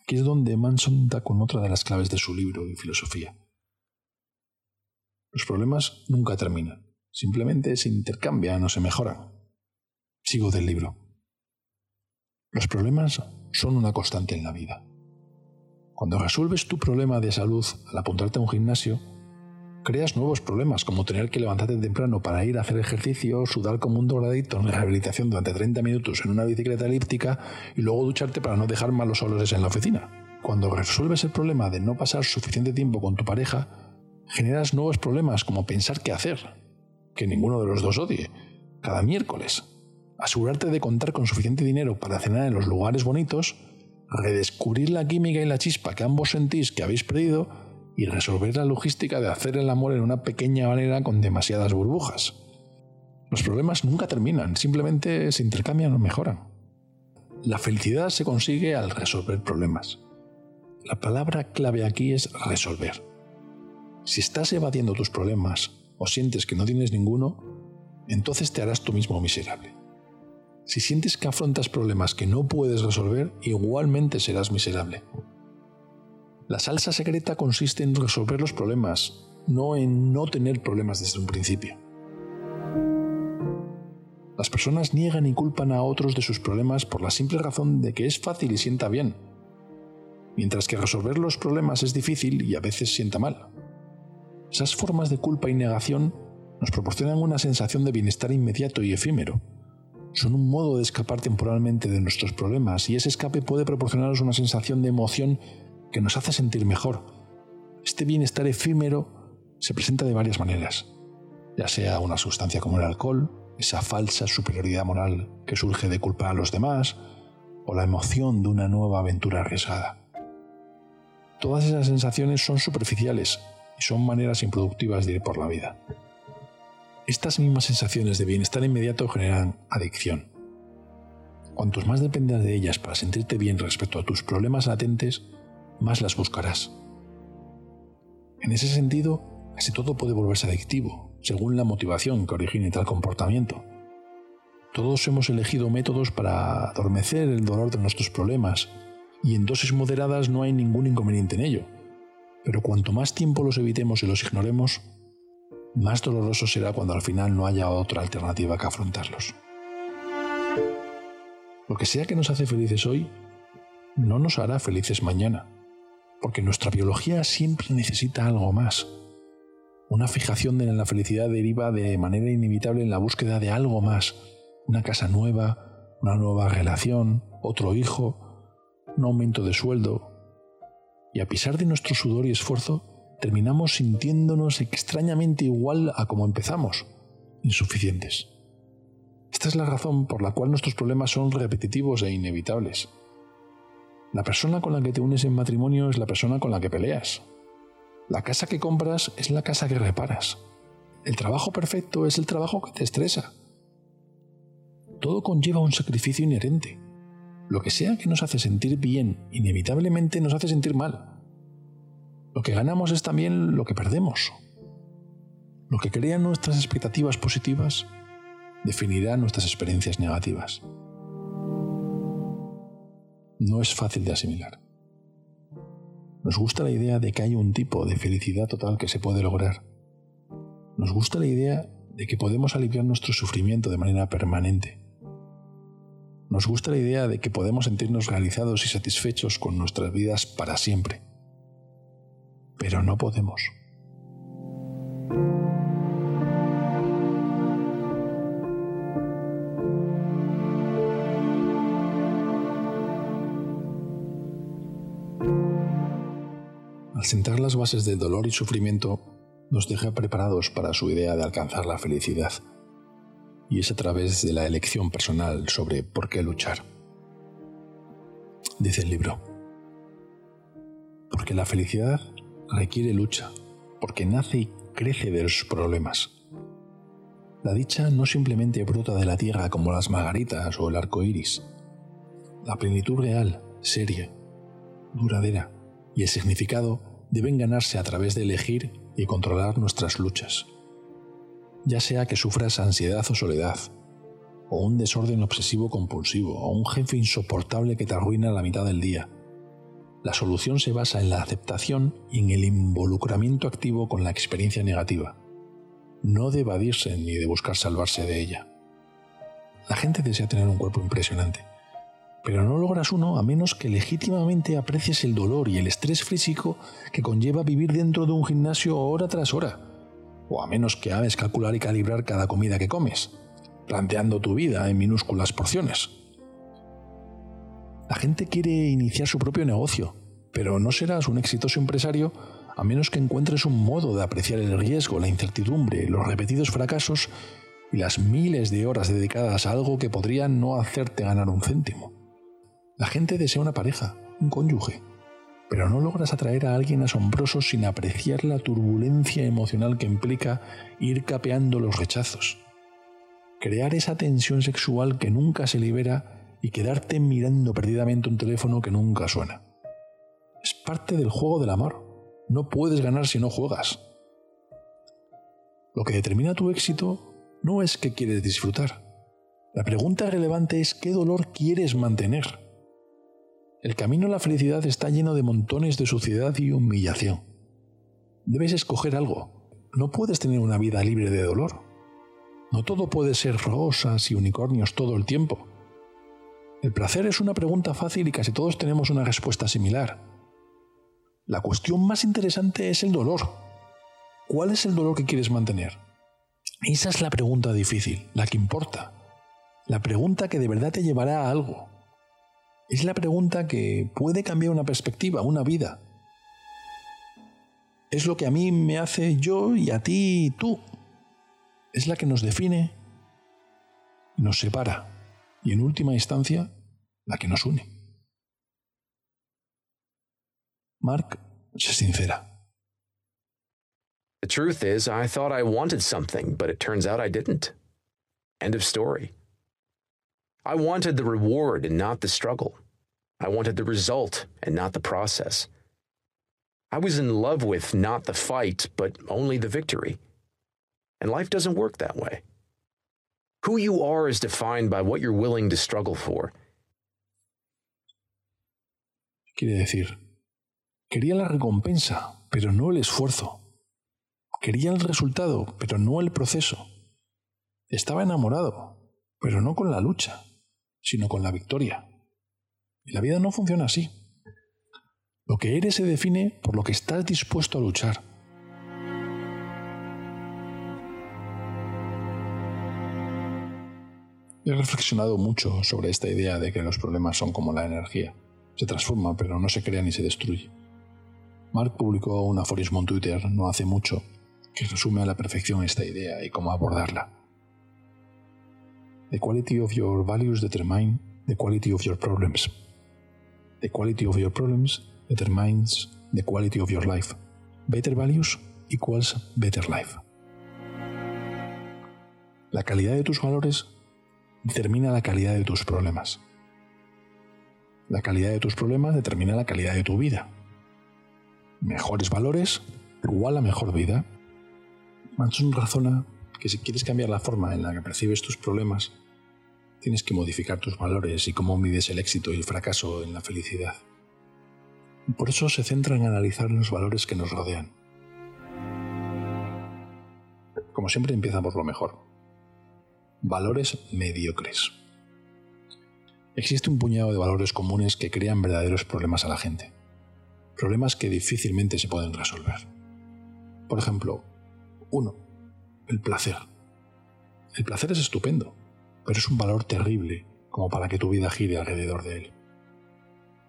Aquí es donde Manson da con otra de las claves de su libro y filosofía. Los problemas nunca terminan, simplemente se intercambian o se mejoran. Sigo del libro. Los problemas son una constante en la vida. Cuando resuelves tu problema de salud al apuntarte a un gimnasio, creas nuevos problemas como tener que levantarte temprano para ir a hacer ejercicio, sudar como un doradito en rehabilitación durante 30 minutos en una bicicleta elíptica y luego ducharte para no dejar malos olores en la oficina. Cuando resuelves el problema de no pasar suficiente tiempo con tu pareja, generas nuevos problemas como pensar qué hacer, que ninguno de los dos odie, cada miércoles, asegurarte de contar con suficiente dinero para cenar en los lugares bonitos, redescubrir la química y la chispa que ambos sentís que habéis perdido y resolver la logística de hacer el amor en una pequeña manera con demasiadas burbujas. Los problemas nunca terminan, simplemente se intercambian o mejoran. La felicidad se consigue al resolver problemas. La palabra clave aquí es resolver. Si estás evadiendo tus problemas o sientes que no tienes ninguno, entonces te harás tú mismo miserable. Si sientes que afrontas problemas que no puedes resolver, igualmente serás miserable. La salsa secreta consiste en resolver los problemas, no en no tener problemas desde un principio. Las personas niegan y culpan a otros de sus problemas por la simple razón de que es fácil y sienta bien, mientras que resolver los problemas es difícil y a veces sienta mal. Esas formas de culpa y negación nos proporcionan una sensación de bienestar inmediato y efímero. Son un modo de escapar temporalmente de nuestros problemas y ese escape puede proporcionarnos una sensación de emoción que nos hace sentir mejor. Este bienestar efímero se presenta de varias maneras, ya sea una sustancia como el alcohol, esa falsa superioridad moral que surge de culpar a los demás, o la emoción de una nueva aventura arriesgada. Todas esas sensaciones son superficiales y son maneras improductivas de ir por la vida. Estas mismas sensaciones de bienestar inmediato generan adicción. Cuantos más dependas de ellas para sentirte bien respecto a tus problemas latentes, más las buscarás. En ese sentido, casi todo puede volverse adictivo, según la motivación que origine tal comportamiento. Todos hemos elegido métodos para adormecer el dolor de nuestros problemas y en dosis moderadas no hay ningún inconveniente en ello. Pero cuanto más tiempo los evitemos y los ignoremos, más doloroso será cuando al final no haya otra alternativa que afrontarlos. Lo que sea que nos hace felices hoy, no nos hará felices mañana, porque nuestra biología siempre necesita algo más. Una fijación en la felicidad deriva de manera inevitable en la búsqueda de algo más, una casa nueva, una nueva relación, otro hijo, un aumento de sueldo. Y a pesar de nuestro sudor y esfuerzo, terminamos sintiéndonos extrañamente igual a como empezamos, insuficientes. Esta es la razón por la cual nuestros problemas son repetitivos e inevitables. La persona con la que te unes en matrimonio es la persona con la que peleas. La casa que compras es la casa que reparas. El trabajo perfecto es el trabajo que te estresa. Todo conlleva un sacrificio inherente. Lo que sea que nos hace sentir bien, inevitablemente nos hace sentir mal. Lo que ganamos es también lo que perdemos. Lo que crea nuestras expectativas positivas definirá nuestras experiencias negativas. No es fácil de asimilar. Nos gusta la idea de que hay un tipo de felicidad total que se puede lograr. Nos gusta la idea de que podemos aliviar nuestro sufrimiento de manera permanente. Nos gusta la idea de que podemos sentirnos realizados y satisfechos con nuestras vidas para siempre. Pero no podemos. Al sentar las bases del dolor y sufrimiento, nos deja preparados para su idea de alcanzar la felicidad y es a través de la elección personal sobre por qué luchar. Dice el libro, porque la felicidad requiere lucha, porque nace y crece de los problemas. La dicha no simplemente brota de la tierra como las margaritas o el arco iris. La plenitud real, seria, duradera y el significado deben ganarse a través de elegir y controlar nuestras luchas ya sea que sufras ansiedad o soledad, o un desorden obsesivo compulsivo, o un jefe insoportable que te arruina la mitad del día. La solución se basa en la aceptación y en el involucramiento activo con la experiencia negativa, no de evadirse ni de buscar salvarse de ella. La gente desea tener un cuerpo impresionante, pero no logras uno a menos que legítimamente aprecies el dolor y el estrés físico que conlleva vivir dentro de un gimnasio hora tras hora o a menos que hagas calcular y calibrar cada comida que comes, planteando tu vida en minúsculas porciones. La gente quiere iniciar su propio negocio, pero no serás un exitoso empresario a menos que encuentres un modo de apreciar el riesgo, la incertidumbre, los repetidos fracasos y las miles de horas dedicadas a algo que podría no hacerte ganar un céntimo. La gente desea una pareja, un cónyuge, pero no logras atraer a alguien asombroso sin apreciar la turbulencia emocional que implica ir capeando los rechazos. Crear esa tensión sexual que nunca se libera y quedarte mirando perdidamente un teléfono que nunca suena. Es parte del juego del amor. No puedes ganar si no juegas. Lo que determina tu éxito no es que quieres disfrutar, La pregunta relevante es qué dolor quieres mantener. El camino a la felicidad está lleno de montones de suciedad y humillación. Debes escoger algo. No puedes tener una vida libre de dolor. No todo puede ser rosas y unicornios todo el tiempo. El placer es una pregunta fácil y casi todos tenemos una respuesta similar. La cuestión más interesante es el dolor. ¿Cuál es el dolor que quieres mantener? Esa es la pregunta difícil, la que importa. La pregunta que de verdad te llevará a algo. Es la pregunta que puede cambiar una perspectiva, una vida. Es lo que a mí me hace yo y a ti y tú es la que nos define, nos separa y en última instancia la que nos une. Mark se sincera. The truth is, I thought I wanted something, but it turns out I didn't. End of story. I wanted the reward and not the struggle. I wanted the result and not the process. I was in love with not the fight, but only the victory. And life doesn't work that way. Who you are is defined by what you're willing to struggle for. Quiere decir, quería la recompensa, pero no el esfuerzo. Quería el resultado, pero no el proceso. Estaba enamorado, pero no con la lucha, sino con la victoria. Y la vida no funciona así. Lo que eres se define por lo que estás dispuesto a luchar. He reflexionado mucho sobre esta idea de que los problemas son como la energía. Se transforma, pero no se crea ni se destruye. Mark publicó un aforismo en Twitter no hace mucho que resume a la perfección esta idea y cómo abordarla. The quality of your values determine the quality of your problems. The quality of your problems determines the quality of your life. Better values equals better life. La calidad de tus valores determina la calidad de tus problemas. La calidad de tus problemas determina la calidad de tu vida. Mejores valores igual a mejor vida. Manson razona que si quieres cambiar la forma en la que percibes tus problemas, tienes que modificar tus valores y cómo mides el éxito y el fracaso en la felicidad. Por eso se centra en analizar los valores que nos rodean. Como siempre empieza por lo mejor, Valores mediocres. Existe un puñado de valores comunes que crean verdaderos problemas a la gente. Problemas que difícilmente se pueden resolver. Por ejemplo, 1. El placer. El placer es estupendo, pero es un valor terrible como para que tu vida gire alrededor de él.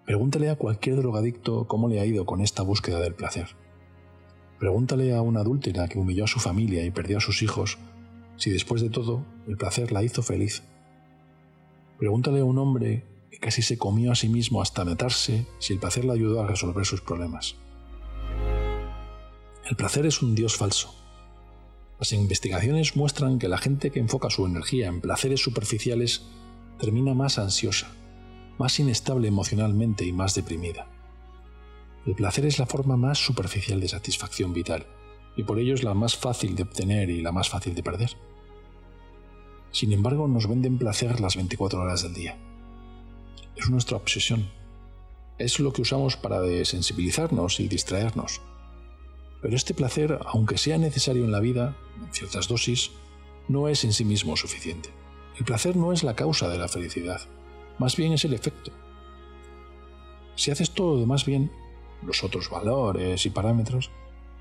Pregúntale a cualquier drogadicto cómo le ha ido con esta búsqueda del placer. Pregúntale a una adúltera que humilló a su familia y perdió a sus hijos si después de todo el placer la hizo feliz. Pregúntale a un hombre que casi se comió a sí mismo hasta matarse si el placer le ayudó a resolver sus problemas. El placer es un dios falso. Las investigaciones muestran que la gente que enfoca su energía en placeres superficiales termina más ansiosa, más inestable emocionalmente y más deprimida. El placer es la forma más superficial de satisfacción vital y por ello es la más fácil de obtener y la más fácil de perder. Sin embargo, nos venden placer las 24 horas del día. Es nuestra obsesión. Es lo que usamos para desensibilizarnos y distraernos. Pero este placer, aunque sea necesario en la vida, en ciertas dosis, no es en sí mismo suficiente. El placer no es la causa de la felicidad, más bien es el efecto. Si haces todo lo demás bien, los otros valores y parámetros,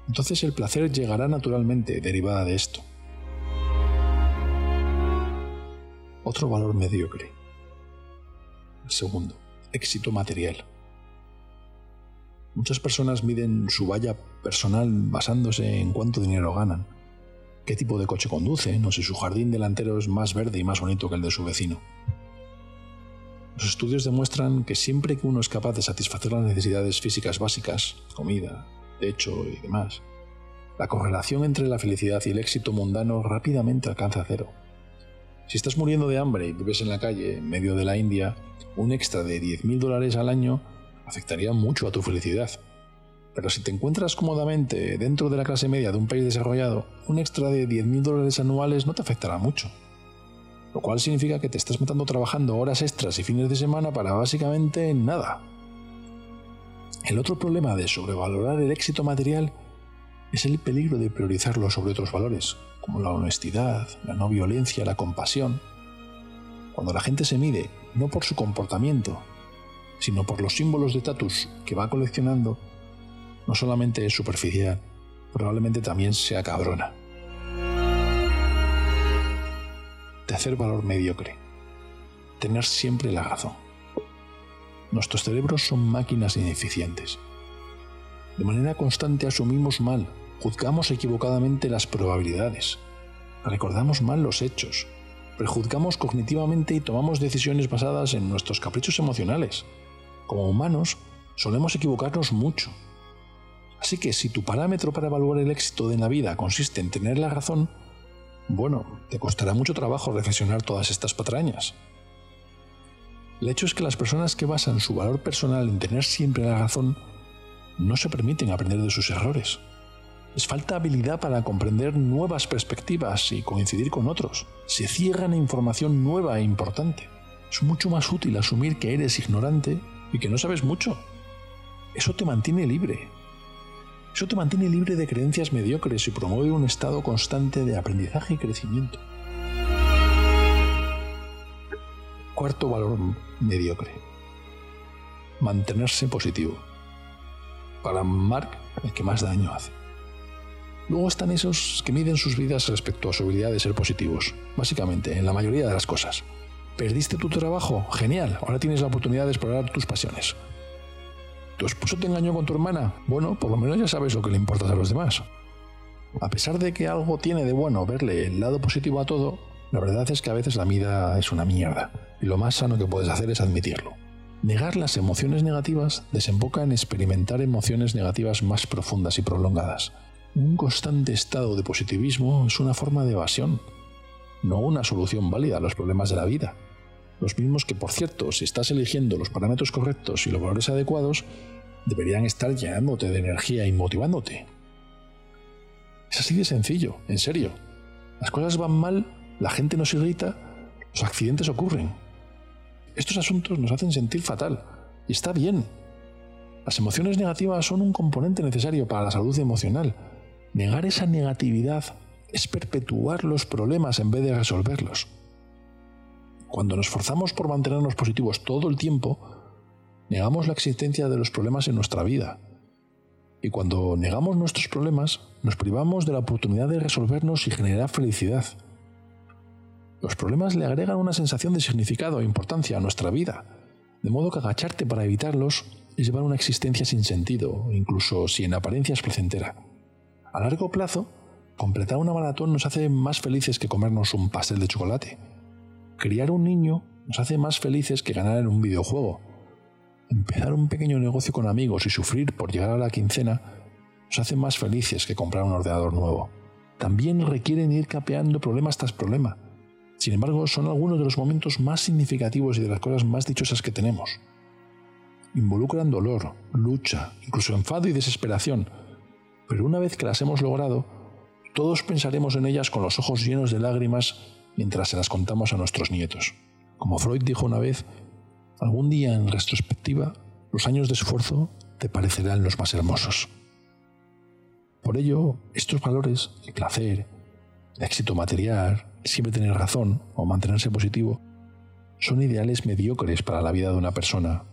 entonces el placer llegará naturalmente derivada de esto. Otro valor mediocre. El segundo, éxito material. Muchas personas miden su valla personal basándose en cuánto dinero ganan, qué tipo de coche conducen o si su jardín delantero es más verde y más bonito que el de su vecino. Los estudios demuestran que siempre que uno es capaz de satisfacer las necesidades físicas básicas, comida, techo y demás, la correlación entre la felicidad y el éxito mundano rápidamente alcanza cero. Si estás muriendo de hambre y vives en la calle, en medio de la India, un extra de 10.000 dólares al año afectaría mucho a tu felicidad. Pero si te encuentras cómodamente dentro de la clase media de un país desarrollado, un extra de 10.000 dólares anuales no te afectará mucho. lo cual significa que te estás matando trabajando horas extras y fines de semana para básicamente nada. El otro problema de sobrevalorar el éxito material es el peligro de priorizarlo sobre otros valores, como la honestidad, la no violencia, la compasión. Cuando la gente se mide no por su comportamiento, sino por los símbolos de estatus que va coleccionando, no solamente es superficial, probablemente también sea cabrona. Tercer valor mediocre. Tener siempre la razón. Nuestros cerebros son máquinas ineficientes. De manera constante asumimos mal, juzgamos equivocadamente las probabilidades, recordamos mal los hechos, prejuzgamos cognitivamente y tomamos decisiones basadas en nuestros caprichos emocionales. Como humanos, solemos equivocarnos mucho. Así que si tu parámetro para evaluar el éxito de la vida consiste en tener la razón, bueno, te costará mucho trabajo reflexionar todas estas patrañas. El hecho es que las personas que basan su valor personal en tener siempre la razón no se permiten aprender de sus errores. Les falta habilidad para comprender nuevas perspectivas y coincidir con otros. Se cierran a información nueva e importante. Es mucho más útil asumir que eres ignorante y que no sabes mucho. Eso te mantiene libre. Eso te mantiene libre de creencias mediocres y promueve un estado constante de aprendizaje y crecimiento. Cuarto valor mediocre. Mantenerse positivo. Para Mark, el que más daño hace. Luego están esos que miden sus vidas respecto a su habilidad de ser positivos. Básicamente, en la mayoría de las cosas. ¿Perdiste tu trabajo? Genial, ahora tienes la oportunidad de explorar tus pasiones. ¿Tu esposo te engañó con tu hermana? Bueno, por lo menos ya sabes lo que le importas a los demás. A pesar de que algo tiene de bueno verle el lado positivo a todo, la verdad es que a veces la vida es una mierda, y lo más sano que puedes hacer es admitirlo. Negar las emociones negativas desemboca en experimentar emociones negativas más profundas y prolongadas. Un constante estado de positivismo es una forma de evasión, no una solución válida a los problemas de la vida. Los mismos que, por cierto, si estás eligiendo los parámetros correctos y los valores adecuados, deberían estar llenándote de energía y motivándote. Es así de sencillo, en serio. Las cosas van mal, la gente nos irrita, los accidentes ocurren. Estos asuntos nos hacen sentir fatal, y está bien. Las emociones negativas son un componente necesario para la salud emocional, Negar esa negatividad es perpetuar los problemas en vez de resolverlos. Cuando nos forzamos por mantenernos positivos todo el tiempo, negamos la existencia de los problemas en nuestra vida. Y cuando negamos nuestros problemas, nos privamos de la oportunidad de resolvernos y generar felicidad. Los problemas le agregan una sensación de significado e importancia a nuestra vida, de modo que agacharte para evitarlos es llevar una existencia sin sentido, incluso si en apariencia es placentera. A largo plazo, completar una maratón nos hace más felices que comernos un pastel de chocolate. Criar un niño nos hace más felices que ganar en un videojuego. Empezar un pequeño negocio con amigos y sufrir por llegar a la quincena nos hace más felices que comprar un ordenador nuevo. También requieren ir capeando problemas tras problema. Sin embargo, son algunos de los momentos más significativos y de las cosas más dichosas que tenemos. Involucran dolor, lucha, incluso enfado y desesperación, pero una vez que las hemos logrado, todos pensaremos en ellas con los ojos llenos de lágrimas mientras se las contamos a nuestros nietos. Como Freud dijo una vez, algún día en retrospectiva, los años de esfuerzo te parecerán los más hermosos. Por ello, estos valores, el placer, el éxito material, siempre tener razón o mantenerse positivo, son ideales mediocres para la vida de una persona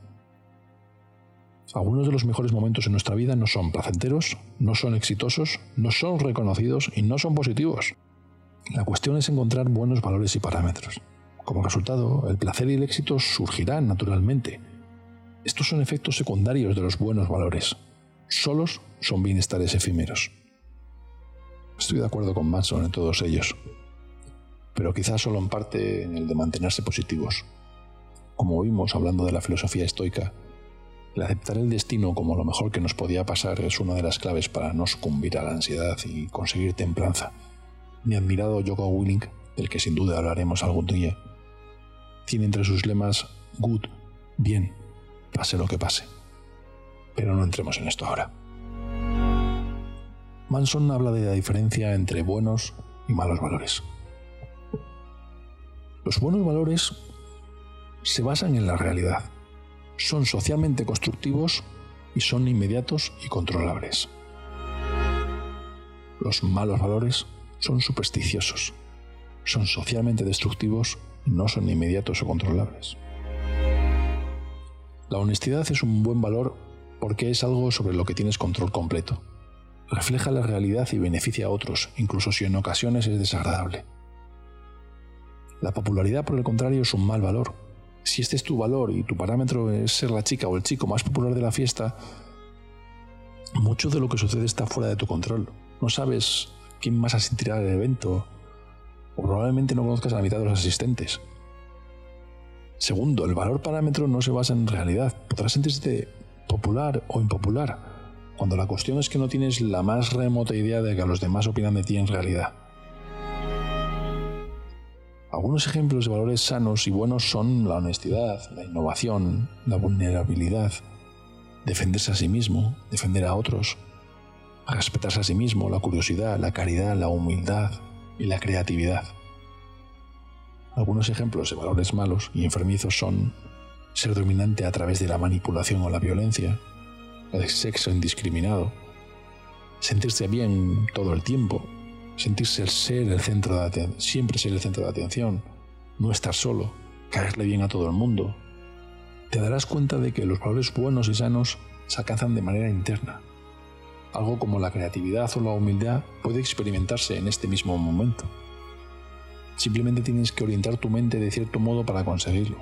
algunos de los mejores momentos en nuestra vida no son placenteros, no son exitosos, no son reconocidos y no son positivos. La cuestión es encontrar buenos valores y parámetros. Como resultado, el placer y el éxito surgirán naturalmente. Estos son efectos secundarios de los buenos valores. Solos son bienestares efímeros. Estoy de acuerdo con Manson en todos ellos, pero quizás solo en parte en el de mantenerse positivos. Como vimos hablando de la filosofía estoica, el aceptar el destino como lo mejor que nos podía pasar es una de las claves para no sucumbir a la ansiedad y conseguir templanza. Mi admirado Joko Willing, del que sin duda hablaremos algún día, tiene entre sus lemas good, bien, pase lo que pase. Pero no entremos en esto ahora. Manson habla de la diferencia entre buenos y malos valores. Los buenos valores se basan en la realidad, son socialmente constructivos y son inmediatos y controlables. Los malos valores son supersticiosos, son socialmente destructivos y no son inmediatos o controlables. La honestidad es un buen valor porque es algo sobre lo que tienes control completo. Refleja la realidad y beneficia a otros, incluso si en ocasiones es desagradable. La popularidad, por el contrario, es un mal valor. Si este es tu valor y tu parámetro es ser la chica o el chico más popular de la fiesta, mucho de lo que sucede está fuera de tu control. No sabes quién más asistirá al evento, o probablemente no conozcas a la mitad de los asistentes. Segundo, el valor parámetro no se basa en realidad. Podrás sentirte popular o impopular, cuando la cuestión es que no tienes la más remota idea de que los demás opinan de ti en realidad. Algunos ejemplos de valores sanos y buenos son la honestidad, la innovación, la vulnerabilidad, defenderse a sí mismo, defender a otros, respetarse a sí mismo, la curiosidad, la caridad, la humildad y la creatividad. Algunos ejemplos de valores malos y enfermizos son ser dominante a través de la manipulación o la violencia, el sexo indiscriminado, sentirse bien todo el tiempo, sentirse el ser el centro de atención, siempre ser el centro de atención, no estar solo, caerle bien a todo el mundo. Te darás cuenta de que los valores buenos y sanos se alcanzan de manera interna. Algo como la creatividad o la humildad puede experimentarse en este mismo momento. Simplemente tienes que orientar tu mente de cierto modo para conseguirlo.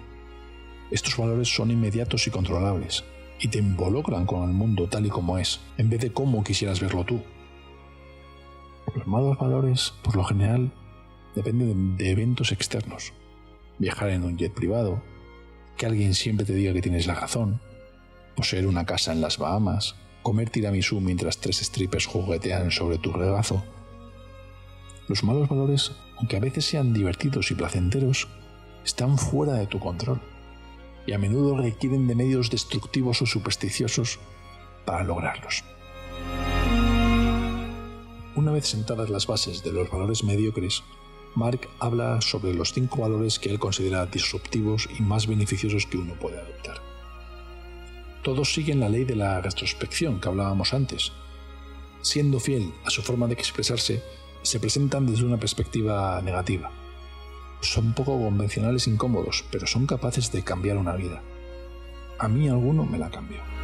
Estos valores son inmediatos y controlables, y te involucran con el mundo tal y como es, en vez de cómo quisieras verlo tú. Los malos valores, por lo general, dependen de eventos externos. Viajar en un jet privado, que alguien siempre te diga que tienes la razón, poseer una casa en las Bahamas, comer tiramisú mientras tres strippers juguetean sobre tu regazo, los malos valores, aunque a veces sean divertidos y placenteros, están fuera de tu control y a menudo requieren de medios destructivos o supersticiosos para lograrlos. Una vez sentadas las bases de los valores mediocres, Mark habla sobre los cinco valores que él considera disruptivos y más beneficiosos que uno puede adoptar. Todos siguen la ley de la retrospección que hablábamos antes. Siendo fiel a su forma de expresarse, se presentan desde una perspectiva negativa. Son poco convencionales e incómodos, pero son capaces de cambiar una vida. A mí alguno me la cambió.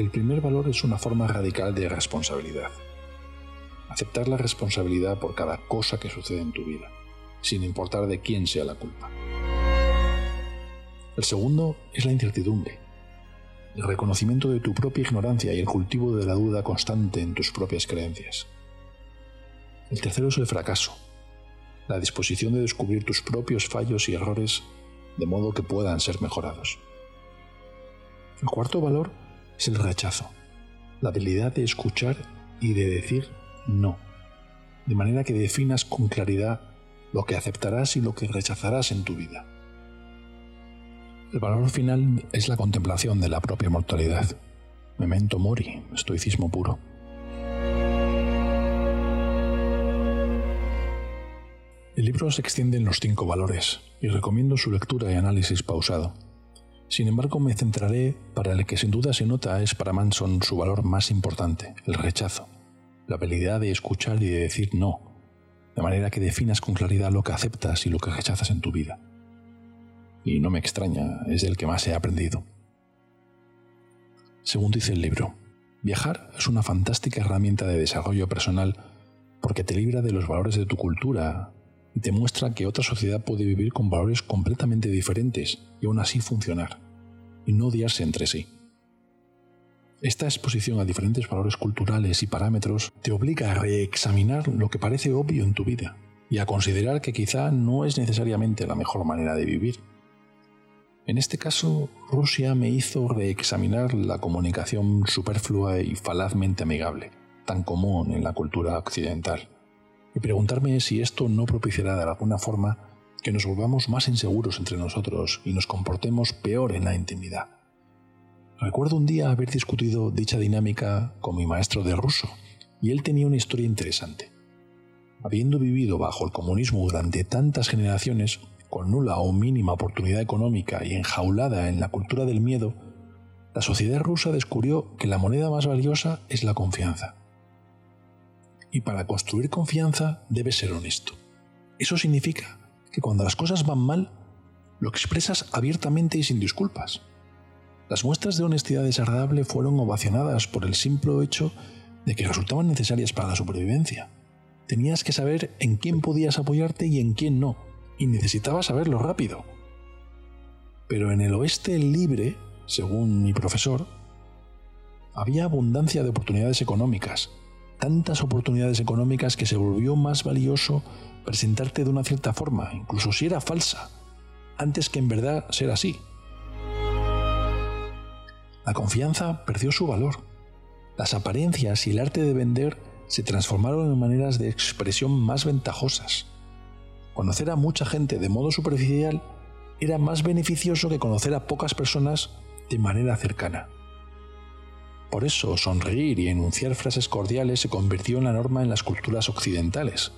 El primer valor es una forma radical de responsabilidad. Aceptar la responsabilidad por cada cosa que sucede en tu vida, sin importar de quién sea la culpa. El segundo es la incertidumbre, el reconocimiento de tu propia ignorancia y el cultivo de la duda constante en tus propias creencias. El tercero es el fracaso, la disposición de descubrir tus propios fallos y errores de modo que puedan ser mejorados. El cuarto valor es el rechazo, la habilidad de escuchar y de decir no, de manera que definas con claridad lo que aceptarás y lo que rechazarás en tu vida. El valor final es la contemplación de la propia mortalidad. Memento mori, estoicismo puro. El libro se extiende en los cinco valores y recomiendo su lectura y análisis pausado. Sin embargo, me centraré para el que sin duda se nota es para Manson su valor más importante, el rechazo, la habilidad de escuchar y de decir no, de manera que definas con claridad lo que aceptas y lo que rechazas en tu vida y no me extraña, es el que más he aprendido. Según dice el libro, viajar es una fantástica herramienta de desarrollo personal porque te libra de los valores de tu cultura y te muestra que otra sociedad puede vivir con valores completamente diferentes y aún así funcionar, y no odiarse entre sí. Esta exposición a diferentes valores culturales y parámetros te obliga a reexaminar lo que parece obvio en tu vida y a considerar que quizá no es necesariamente la mejor manera de vivir. En este caso, Rusia me hizo reexaminar la comunicación superflua y falazmente amigable, tan común en la cultura occidental, y preguntarme si esto no propiciará de alguna forma que nos volvamos más inseguros entre nosotros y nos comportemos peor en la intimidad. Recuerdo un día haber discutido dicha dinámica con mi maestro de ruso, y él tenía una historia interesante. habiendo vivido bajo el comunismo durante tantas generaciones, con nula o mínima oportunidad económica y enjaulada en la cultura del miedo, la sociedad rusa descubrió que la moneda más valiosa es la confianza. Y para construir confianza debe ser honesto. Eso significa que cuando las cosas van mal, lo expresas abiertamente y sin disculpas. Las muestras de honestidad desagradable fueron ovacionadas por el simple hecho de que resultaban necesarias para la supervivencia. Tenías que saber en quién podías apoyarte y en quién no, y necesitabas saberlo rápido. Pero en el oeste libre, según mi profesor, había abundancia de oportunidades económicas, tantas oportunidades económicas que se volvió más valioso presentarte de una cierta forma, incluso si era falsa, antes que en verdad ser así. La confianza perdió su valor. Las apariencias y el arte de vender se transformaron en maneras de expresión más ventajosas. Conocer a mucha gente de modo superficial era más beneficioso que conocer a pocas personas de manera cercana. Por eso, sonreír y enunciar frases cordiales se convirtió en la norma en las culturas occidentales.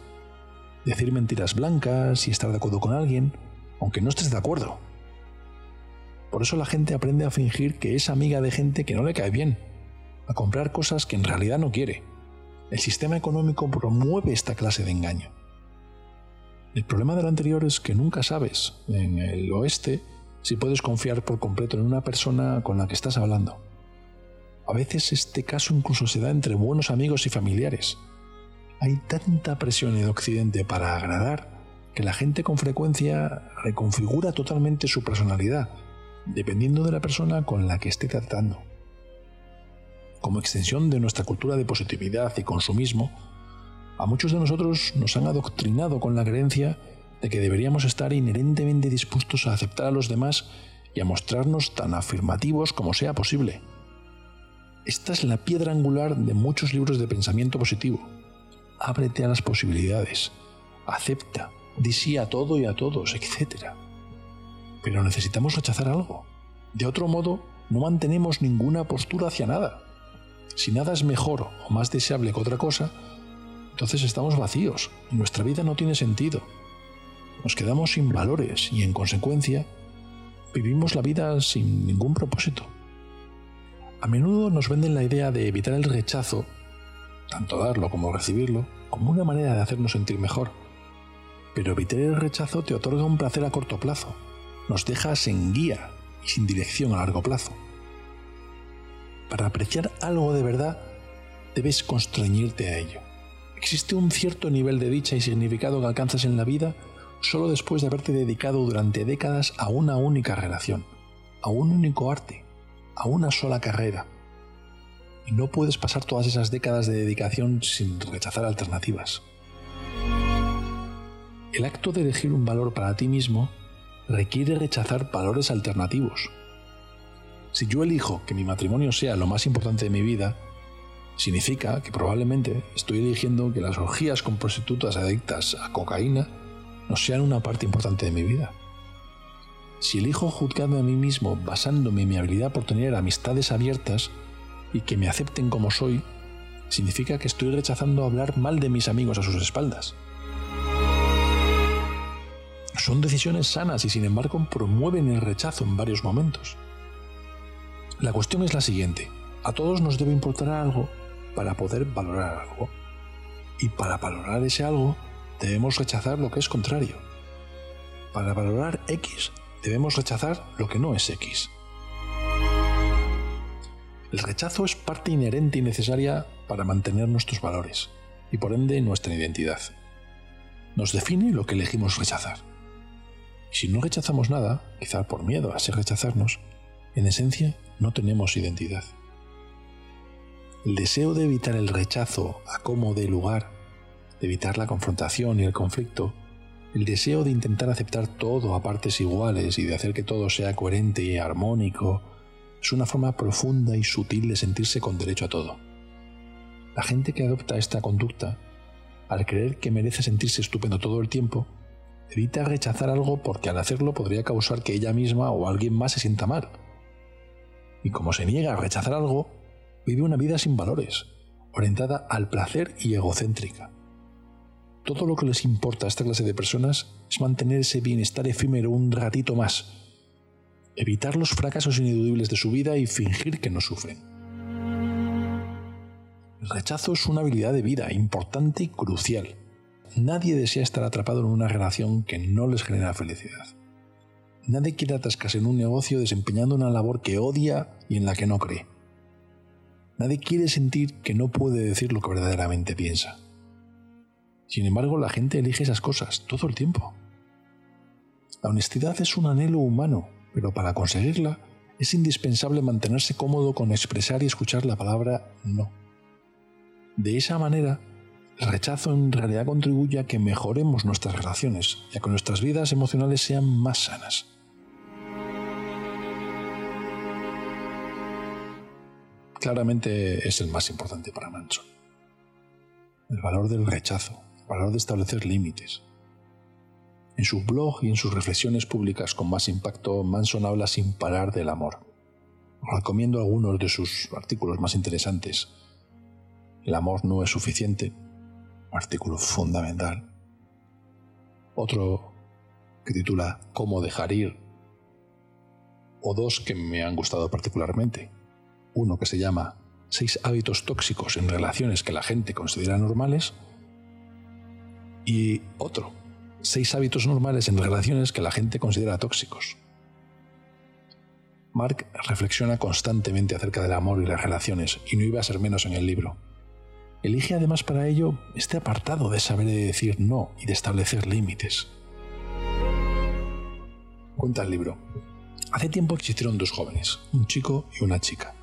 Decir mentiras blancas y estar de acuerdo con alguien, aunque no estés de acuerdo. Por eso la gente aprende a fingir que es amiga de gente que no le cae bien, a comprar cosas que en realidad no quiere. El sistema económico promueve esta clase de engaño. El problema del anterior es que nunca sabes, en el oeste, si puedes confiar por completo en una persona con la que estás hablando. A veces este caso incluso se da entre buenos amigos y familiares. Hay tanta presión en Occidente para agradar que la gente con frecuencia reconfigura totalmente su personalidad, dependiendo de la persona con la que esté tratando. Como extensión de nuestra cultura de positividad y consumismo, a muchos de nosotros nos han adoctrinado con la creencia de que deberíamos estar inherentemente dispuestos a aceptar a los demás y a mostrarnos tan afirmativos como sea posible. Esta es la piedra angular de muchos libros de pensamiento positivo. Ábrete a las posibilidades, acepta, di sí a todo y a todos, etc. Pero necesitamos rechazar algo. De otro modo, no mantenemos ninguna postura hacia nada. Si nada es mejor o más deseable que otra cosa, entonces estamos vacíos y nuestra vida no tiene sentido. Nos quedamos sin valores y en consecuencia vivimos la vida sin ningún propósito. A menudo nos venden la idea de evitar el rechazo, tanto darlo como recibirlo, como una manera de hacernos sentir mejor. Pero evitar el rechazo te otorga un placer a corto plazo, nos deja sin guía y sin dirección a largo plazo. Para apreciar algo de verdad, debes constreñirte a ello. Existe un cierto nivel de dicha y significado que alcanzas en la vida solo después de haberte dedicado durante décadas a una única relación, a un único arte, a una sola carrera. Y no puedes pasar todas esas décadas de dedicación sin rechazar alternativas. El acto de elegir un valor para ti mismo requiere rechazar valores alternativos. Si yo elijo que mi matrimonio sea lo más importante de mi vida, significa que probablemente estoy eligiendo que las orgías con prostitutas adictas a cocaína no sean una parte importante de mi vida. Si elijo juzgarme a mí mismo basándome en mi habilidad por tener amistades abiertas y que me acepten como soy, significa que estoy rechazando hablar mal de mis amigos a sus espaldas. Son decisiones sanas y sin embargo promueven el rechazo en varios momentos. La cuestión es la siguiente. A todos nos debe importar algo para poder valorar algo. Y para valorar ese algo debemos rechazar lo que es contrario. Para valorar X debemos rechazar lo que no es X. El rechazo es parte inherente y necesaria para mantener nuestros valores y por ende nuestra identidad. Nos define lo que elegimos rechazar. si no rechazamos nada, quizá por miedo a ser rechazarnos, en esencia no tenemos identidad. El deseo de evitar el rechazo a como de lugar, de evitar la confrontación y el conflicto, el deseo de intentar aceptar todo a partes iguales y de hacer que todo sea coherente y armónico es una forma profunda y sutil de sentirse con derecho a todo. La gente que adopta esta conducta, al creer que merece sentirse estupendo todo el tiempo, evita rechazar algo porque al hacerlo podría causar que ella misma o alguien más se sienta mal. Y como se niega a rechazar algo, vive una vida sin valores, orientada al placer y egocéntrica. Todo lo que les importa a esta clase de personas es mantener ese bienestar efímero un ratito más, evitar los fracasos ineludibles de su vida y fingir que no sufren. El rechazo es una habilidad de vida importante y crucial. Nadie desea estar atrapado en una relación que no les genera felicidad. Nadie quiere atascarse en un negocio desempeñando una labor que odia y en la que no cree. Nadie quiere sentir que no puede decir lo que verdaderamente piensa. Sin embargo, la gente elige esas cosas todo el tiempo. La honestidad es un anhelo humano, pero para conseguirla es indispensable mantenerse cómodo con expresar y escuchar la palabra no. De esa manera, el rechazo en realidad contribuye a que mejoremos nuestras relaciones y a que nuestras vidas emocionales sean más sanas. Claramente es el más importante para Manson. El valor del rechazo, valor de establecer límites. En su blog y en sus reflexiones públicas con más impacto, Manson habla sin parar del amor. recomiendo algunos de sus artículos más interesantes. El amor no es suficiente, artículo fundamental. Otro que titula Cómo dejar ir. O dos que me han gustado particularmente. Uno que se llama Seis hábitos tóxicos en relaciones que la gente considera normales y otro, seis hábitos normales en relaciones que la gente considera tóxicos. Mark reflexiona constantemente acerca del amor y las relaciones, y no iba a ser menos en el libro. Elige además para ello este apartado de saber decir no y de establecer límites. Cuenta el libro. Hace tiempo existieron dos jóvenes, un chico y una chica,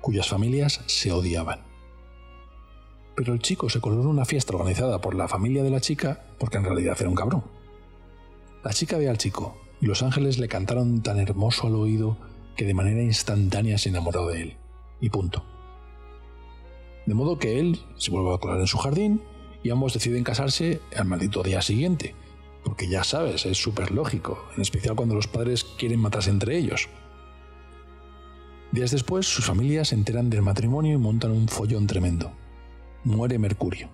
cuyas familias se odiaban pero el chico se coló en una fiesta organizada por la familia de la chica porque en realidad era un cabrón. La chica ve al chico y los ángeles le cantaron tan hermoso al oído que de manera instantánea se enamoró de él. Y punto. De modo que él se vuelve a colar en su jardín y ambos deciden casarse al maldito día siguiente. Porque ya sabes, es súper lógico, en especial cuando los padres quieren matarse entre ellos. Días después, sus familias se enteran del matrimonio y montan un follón tremendo muere Mercurio.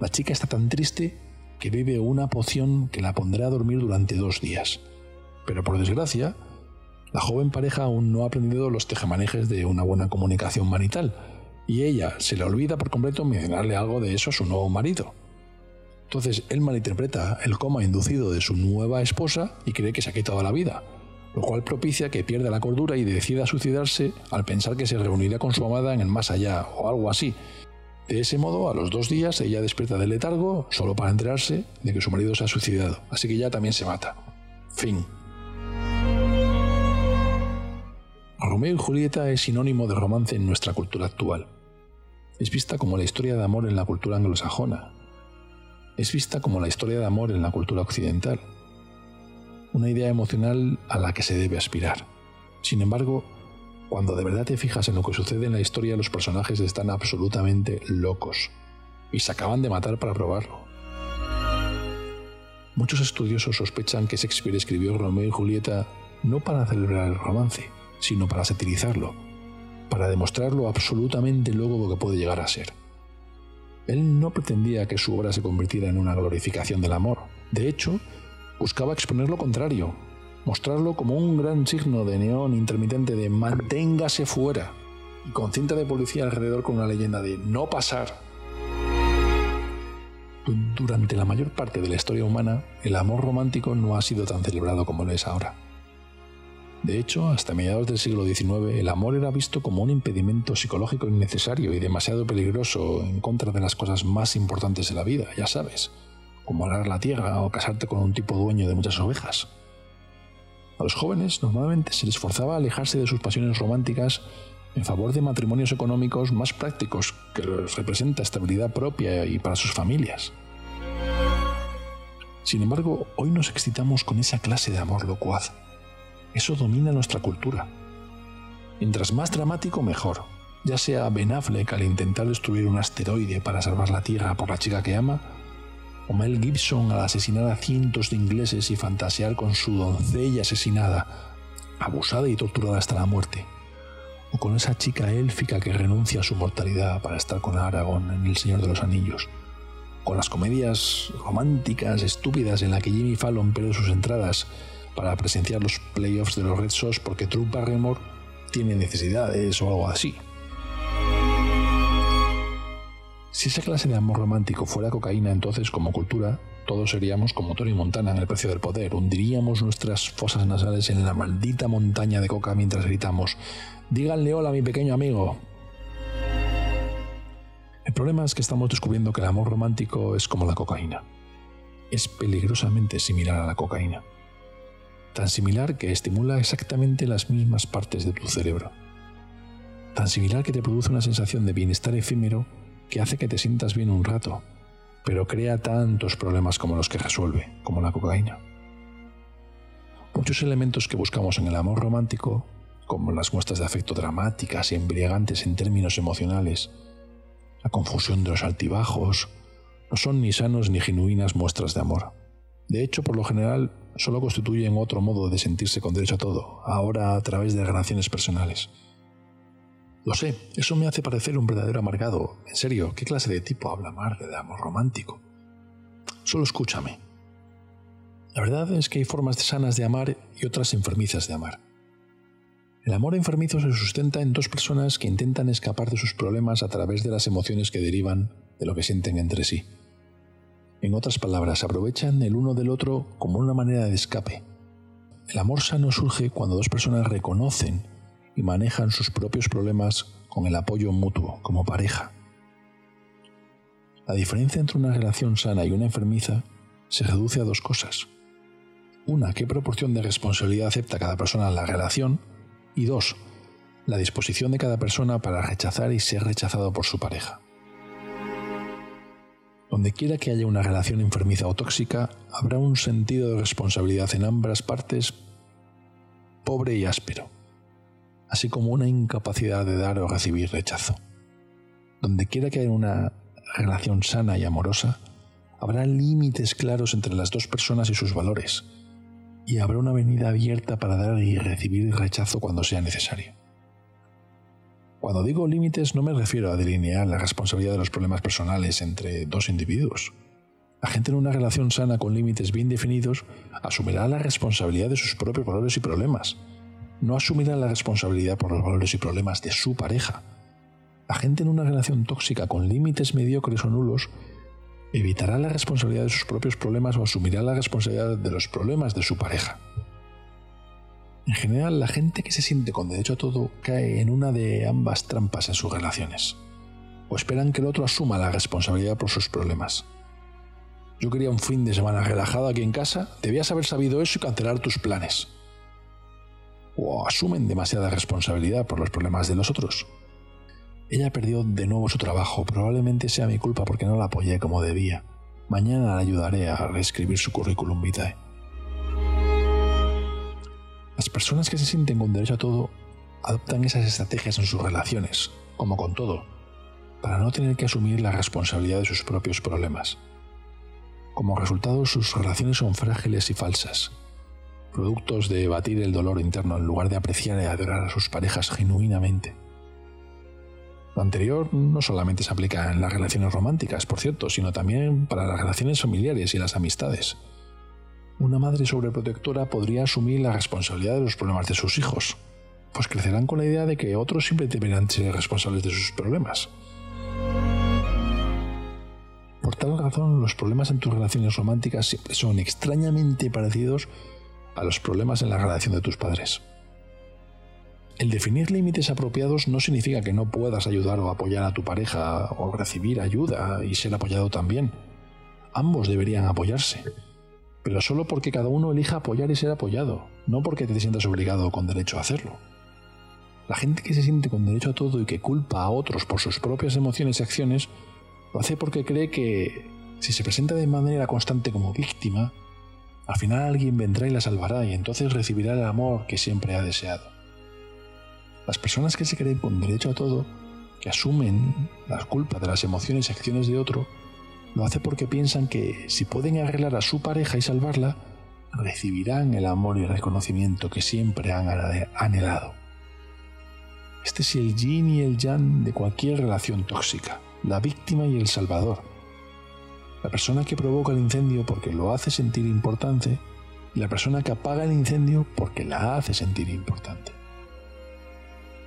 La chica está tan triste que bebe una poción que la pondrá a dormir durante dos días. Pero por desgracia, la joven pareja aún no ha aprendido los tejemanejes de una buena comunicación marital, y ella se le olvida por completo mencionarle algo de eso a su nuevo marido. Entonces él malinterpreta el coma inducido de su nueva esposa y cree que se ha quitado la vida, lo cual propicia que pierda la cordura y decida suicidarse al pensar que se reunirá con su amada en el más allá o algo así, de ese modo, a los dos días, ella despierta del letargo solo para enterarse de que su marido se ha suicidado, así que ella también se mata. Fin. Romeo y Julieta es sinónimo de romance en nuestra cultura actual. Es vista como la historia de amor en la cultura anglosajona. Es vista como la historia de amor en la cultura occidental. Una idea emocional a la que se debe aspirar. Sin embargo, cuando de verdad te fijas en lo que sucede en la historia, los personajes están absolutamente locos y se acaban de matar para probarlo. Muchos estudiosos sospechan que Shakespeare escribió Romeo y Julieta no para celebrar el romance, sino para satirizarlo, para demostrar lo absolutamente loco que puede llegar a ser. Él no pretendía que su obra se convirtiera en una glorificación del amor. De hecho, buscaba exponer lo contrario, mostrarlo como un gran signo de neón intermitente de manténgase fuera y con cinta de policía alrededor con una leyenda de no pasar. Durante la mayor parte de la historia humana, el amor romántico no ha sido tan celebrado como lo es ahora. De hecho, hasta mediados del siglo XIX, el amor era visto como un impedimento psicológico innecesario y demasiado peligroso en contra de las cosas más importantes de la vida, ya sabes, como arar la tierra o casarte con un tipo dueño de muchas ovejas. A los jóvenes normalmente se les forzaba a alejarse de sus pasiones románticas en favor de matrimonios económicos más prácticos que les representa estabilidad propia y para sus familias. Sin embargo, hoy nos excitamos con esa clase de amor locuaz. Eso domina nuestra cultura. Mientras más dramático, mejor. Ya sea Ben Affleck al intentar destruir un asteroide para salvar la Tierra por la chica que ama, o Mel Gibson al asesinar a cientos de ingleses y fantasear con su doncella asesinada, abusada y torturada hasta la muerte, o con esa chica élfica que renuncia a su mortalidad para estar con Aragorn en El Señor de los Anillos, con las comedias románticas estúpidas en la que Jimmy Fallon pierde sus entradas para presenciar los playoffs de los Red Sox porque Drew Barrymore tiene necesidades o algo así. Si esa clase de amor romántico fuera cocaína, entonces como cultura, todos seríamos como Tony Montana en el precio del poder. Hundiríamos nuestras fosas nasales en la maldita montaña de coca mientras gritamos, díganle hola a mi pequeño amigo. El problema es que estamos descubriendo que el amor romántico es como la cocaína. Es peligrosamente similar a la cocaína. Tan similar que estimula exactamente las mismas partes de tu cerebro. Tan similar que te produce una sensación de bienestar efímero que hace que te sientas bien un rato, pero crea tantos problemas como los que resuelve, como la cocaína. Muchos elementos que buscamos en el amor romántico, como las muestras de afecto dramáticas y embriagantes en términos emocionales, la confusión de los altibajos, no son ni sanos ni genuinas muestras de amor. De hecho, por lo general, solo constituyen otro modo de sentirse con derecho a todo, ahora a través de relaciones personales. Lo sé, eso me hace parecer un verdadero amargado. En serio, ¿qué clase de tipo habla amarga de amor romántico? Solo escúchame. La verdad es que hay formas sanas de amar y otras enfermizas de amar. El amor enfermizo se sustenta en dos personas que intentan escapar de sus problemas a través de las emociones que derivan de lo que sienten entre sí. En otras palabras, aprovechan el uno del otro como una manera de escape. El amor sano surge cuando dos personas reconocen y manejan sus propios problemas con el apoyo mutuo, como pareja. La diferencia entre una relación sana y una enfermiza se reduce a dos cosas. Una, qué proporción de responsabilidad acepta cada persona en la relación y dos, la disposición de cada persona para rechazar y ser rechazado por su pareja. Donde quiera que haya una relación enfermiza o tóxica, habrá un sentido de responsabilidad en ambas partes pobre y áspero, así como una incapacidad de dar o recibir rechazo. Donde quiera que haya una relación sana y amorosa, habrá límites claros entre las dos personas y sus valores, y habrá una avenida abierta para dar y recibir rechazo cuando sea necesario. Cuando digo límites no me refiero a delinear la responsabilidad de los problemas personales entre dos individuos. La gente en una relación sana con límites bien definidos asumirá la responsabilidad de sus propios valores y problemas. No asumirá la responsabilidad por los valores y problemas de su pareja. La gente en una relación tóxica con límites mediocres o nulos evitará la responsabilidad de sus propios problemas o asumirá la responsabilidad de los problemas de su pareja. En general, la gente que se siente con derecho a todo cae en una de ambas trampas en sus relaciones. O esperan que el otro asuma la responsabilidad por sus problemas. Yo quería un fin de semana relajado aquí en casa, debías haber sabido eso y cancelar tus planes. O asumen demasiada responsabilidad por los problemas de los otros. Ella perdió de nuevo su trabajo. Probablemente sea mi culpa porque no la apoyé como debía. Mañana la ayudaré a reescribir su currículum vitae. Las personas que se sienten con derecho a todo adoptan esas estrategias en sus relaciones, como con todo, para no tener que asumir la responsabilidad de sus propios problemas. Como resultado, sus relaciones son frágiles y falsas, productos de batir el dolor interno en lugar de apreciar y adorar a sus parejas genuinamente. Lo anterior no solamente se aplica en las relaciones románticas, por cierto, sino también para las relaciones familiares y las amistades. Una madre sobreprotectora podría asumir la responsabilidad de los problemas de sus hijos, pues crecerán con la idea de que otros siempre deberán ser responsables de sus problemas. Por tal razón, los problemas en tus relaciones románticas siempre son extrañamente parecidos a los problemas en la relación de tus padres. El definir límites apropiados no significa que no puedas ayudar o apoyar a tu pareja o recibir ayuda y ser apoyado también. Ambos deberían apoyarse, pero solo porque cada uno elija apoyar y ser apoyado, no porque te sientas obligado o con derecho a hacerlo. La gente que se siente con derecho a todo y que culpa a otros por sus propias emociones y acciones, lo hace porque cree que si se presenta de manera constante como víctima, al final alguien vendrá y la salvará y entonces recibirá el amor que siempre ha deseado. Las personas que se creen con derecho a todo, que asumen la culpa de las emociones y acciones de otro, lo hacen porque piensan que si pueden arreglar a su pareja y salvarla, recibirán el amor y el reconocimiento que siempre han anhelado. Este es el yin y el yang de cualquier relación tóxica, la víctima y el salvador. La persona que provoca el incendio porque lo hace sentir importante y la persona que apaga el incendio porque la hace sentir importante.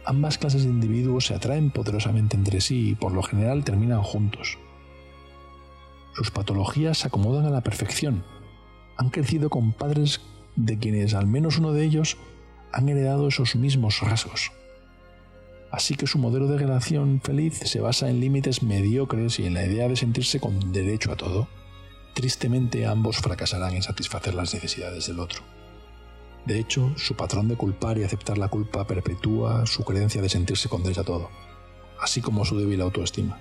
Ambas clases de individuos se atraen poderosamente entre sí y por lo general terminan juntos. Sus patologías se acomodan a la perfección. Han crecido con padres de quienes al menos uno de ellos han heredado esos mismos rasgos. Así que su modelo de relación feliz se basa en límites mediocres y en la idea de sentirse con derecho a todo. Tristemente ambos fracasarán en satisfacer las necesidades del otro. De hecho, su patrón de culpar y aceptar la culpa perpetúa su creencia de sentirse con derecho a todo, así como su débil autoestima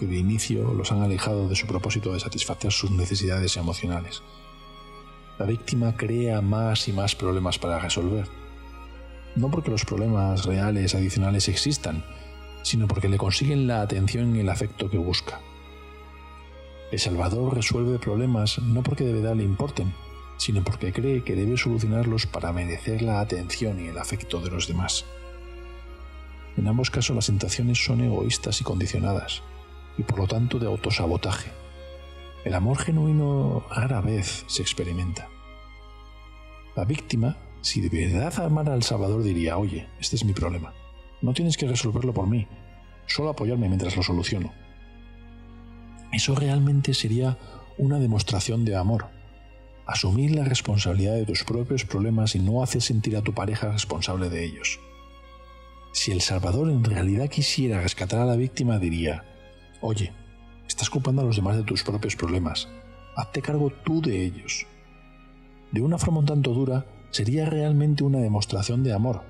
que de inicio los han alejado de su propósito de satisfacer sus necesidades emocionales. La víctima crea más y más problemas para resolver. No porque los problemas reales adicionales existan, sino porque le consiguen la atención y el afecto que busca. El Salvador resuelve problemas no porque de verdad le importen, sino porque cree que debe solucionarlos para merecer la atención y el afecto de los demás. En ambos casos las tentaciones son egoístas y condicionadas y por lo tanto de autosabotaje. El amor genuino rara vez se experimenta. La víctima, si de verdad amara al Salvador, diría, oye, este es mi problema. No tienes que resolverlo por mí, solo apoyarme mientras lo soluciono. Eso realmente sería una demostración de amor. Asumir la responsabilidad de tus propios problemas y no hacer sentir a tu pareja responsable de ellos. Si el Salvador en realidad quisiera rescatar a la víctima, diría, Oye, estás culpando a los demás de tus propios problemas. Hazte cargo tú de ellos. De una forma un tanto dura, sería realmente una demostración de amor,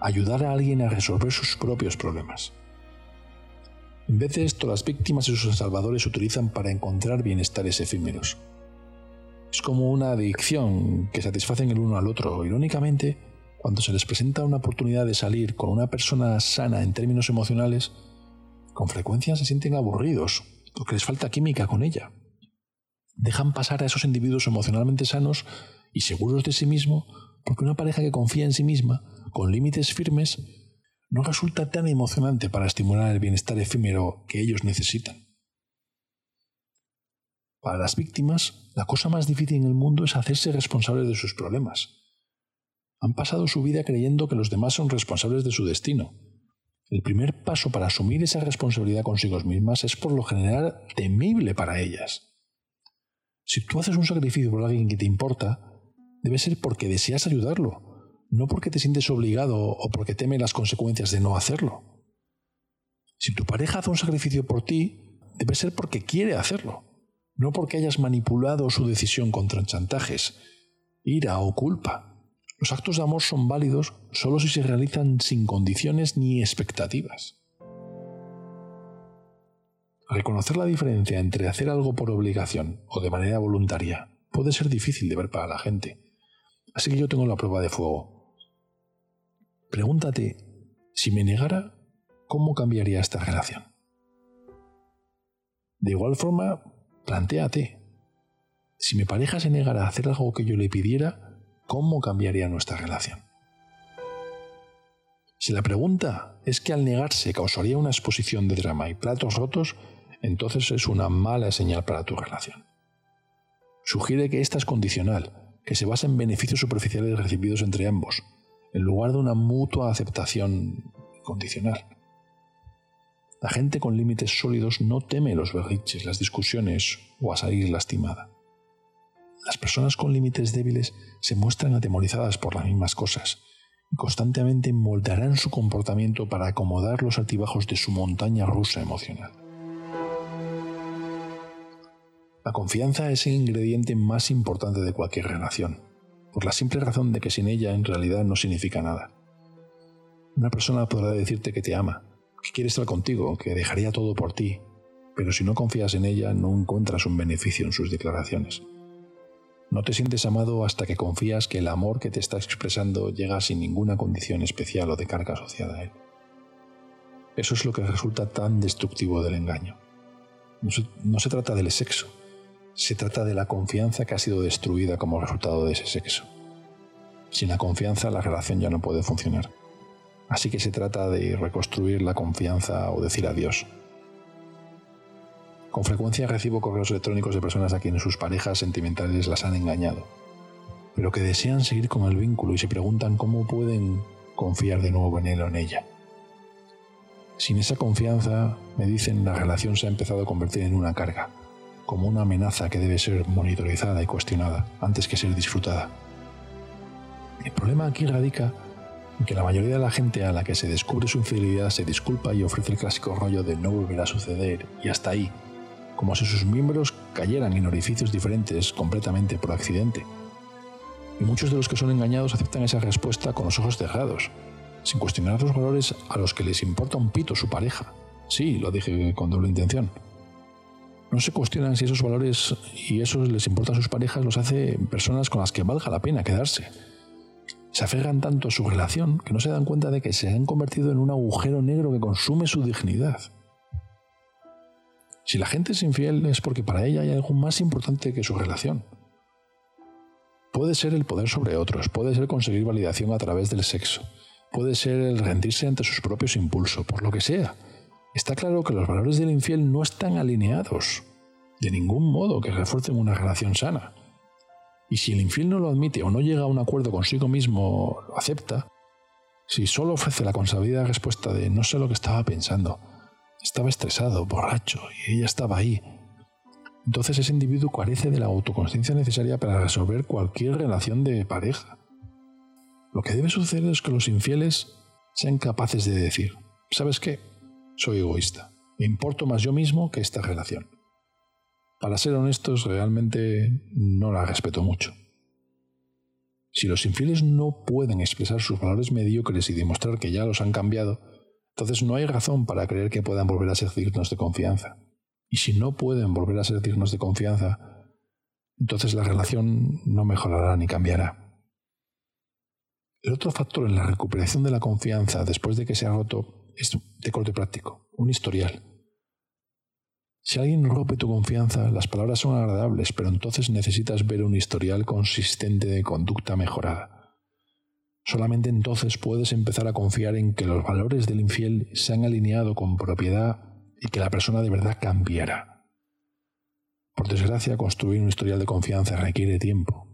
ayudar a alguien a resolver sus propios problemas. En vez de esto, las víctimas y sus salvadores se utilizan para encontrar bienestares efímeros. Es como una adicción que satisfacen el uno al otro. Irónicamente, cuando se les presenta una oportunidad de salir con una persona sana en términos emocionales, con frecuencia se sienten aburridos porque les falta química con ella. Dejan pasar a esos individuos emocionalmente sanos y seguros de sí mismo porque una pareja que confía en sí misma, con límites firmes, no resulta tan emocionante para estimular el bienestar efímero que ellos necesitan. Para las víctimas, la cosa más difícil en el mundo es hacerse responsables de sus problemas. Han pasado su vida creyendo que los demás son responsables de su destino, el primer paso para asumir esa responsabilidad consigo mismas es por lo general temible para ellas. Si tú haces un sacrificio por alguien que te importa, debe ser porque deseas ayudarlo, no porque te sientes obligado o porque teme las consecuencias de no hacerlo. Si tu pareja hace un sacrificio por ti, debe ser porque quiere hacerlo, no porque hayas manipulado su decisión contra chantajes, ira o culpa. Los actos de amor son válidos solo si se realizan sin condiciones ni expectativas. Reconocer la diferencia entre hacer algo por obligación o de manera voluntaria puede ser difícil de ver para la gente. Así que yo tengo la prueba de fuego. Pregúntate, si me negara, ¿cómo cambiaría esta relación? De igual forma, plantéate, si mi pareja se negara a hacer algo que yo le pidiera, ¿cómo cambiaría nuestra relación? Si la pregunta es que al negarse causaría una exposición de drama y platos rotos, entonces es una mala señal para tu relación. Sugiere que esta es condicional, que se basa en beneficios superficiales recibidos entre ambos, en lugar de una mutua aceptación condicional. La gente con límites sólidos no teme los berriches, las discusiones o a salir lastimada. Las personas con límites débiles se muestran atemorizadas por las mismas cosas y constantemente moldearán su comportamiento para acomodar los altibajos de su montaña rusa emocional. La confianza es el ingrediente más importante de cualquier relación, por la simple razón de que sin ella en realidad no significa nada. Una persona podrá decirte que te ama, que quiere estar contigo, que dejaría todo por ti, pero si no confías en ella no encuentras un beneficio en sus declaraciones. No te sientes amado hasta que confías que el amor que te está expresando llega sin ninguna condición especial o de carga asociada a él. Eso es lo que resulta tan destructivo del engaño. No se, trata del sexo, se trata de la confianza que ha sido destruida como resultado de ese sexo. Sin la confianza la relación ya no puede funcionar. Así que se trata de reconstruir la confianza o decir adiós. Con frecuencia recibo correos electrónicos de personas a quienes sus parejas sentimentales las han engañado, pero que desean seguir con el vínculo y se preguntan cómo pueden confiar de nuevo en él o en ella. Sin esa confianza, me dicen, la relación se ha empezado a convertir en una carga, como una amenaza que debe ser monitorizada y cuestionada antes que ser disfrutada. El problema aquí radica en que la mayoría de la gente a la que se descubre su infidelidad se disculpa y ofrece el clásico rollo de no volverá a suceder y hasta ahí, como si sus miembros cayeran en orificios diferentes completamente por accidente. Y muchos de los que son engañados aceptan esa respuesta con los ojos cerrados, sin cuestionar los valores a los que les importa un pito su pareja. Sí, lo dije con doble intención. No se cuestionan si esos valores y esos les importan a sus parejas los hace personas con las que valga la pena quedarse. Se aferran tanto a su relación que no se dan cuenta de que se han convertido en un agujero negro que consume su dignidad. Si la gente es infiel es porque para ella hay algo más importante que su relación. Puede ser el poder sobre otros, puede ser conseguir validación a través del sexo, puede ser el rendirse ante sus propios impulsos, por lo que sea. Está claro que los valores del infiel no están alineados de ningún modo que refuercen una relación sana. Y si el infiel no lo admite o no llega a un acuerdo consigo mismo, lo acepta, si solo ofrece la consabida respuesta de no sé lo que estaba pensando, estaba estresado, borracho, y ella estaba ahí, entonces ese individuo carece de la autoconsciencia necesaria para resolver cualquier relación de pareja. Lo que debe suceder es que los infieles sean capaces de decir, ¿sabes qué? Soy egoísta. Me importo más yo mismo que esta relación. Para ser honestos, realmente no la respeto mucho. Si los infieles no pueden expresar sus valores mediocres y demostrar que ya los han cambiado, entonces no hay razón para creer que puedan volver a ser dignos de confianza. Y si no pueden volver a ser dignos de confianza, entonces la relación no mejorará ni cambiará. El otro factor en la recuperación de la confianza después de que se ha roto es de corte práctico, un historial. Si alguien rompe tu confianza, las palabras son agradables, pero entonces necesitas ver un historial consistente de conducta mejorada. Solamente entonces puedes empezar a confiar en que los valores del infiel se han alineado con propiedad y que la persona de verdad cambiará. Por desgracia, construir un historial de confianza requiere tiempo,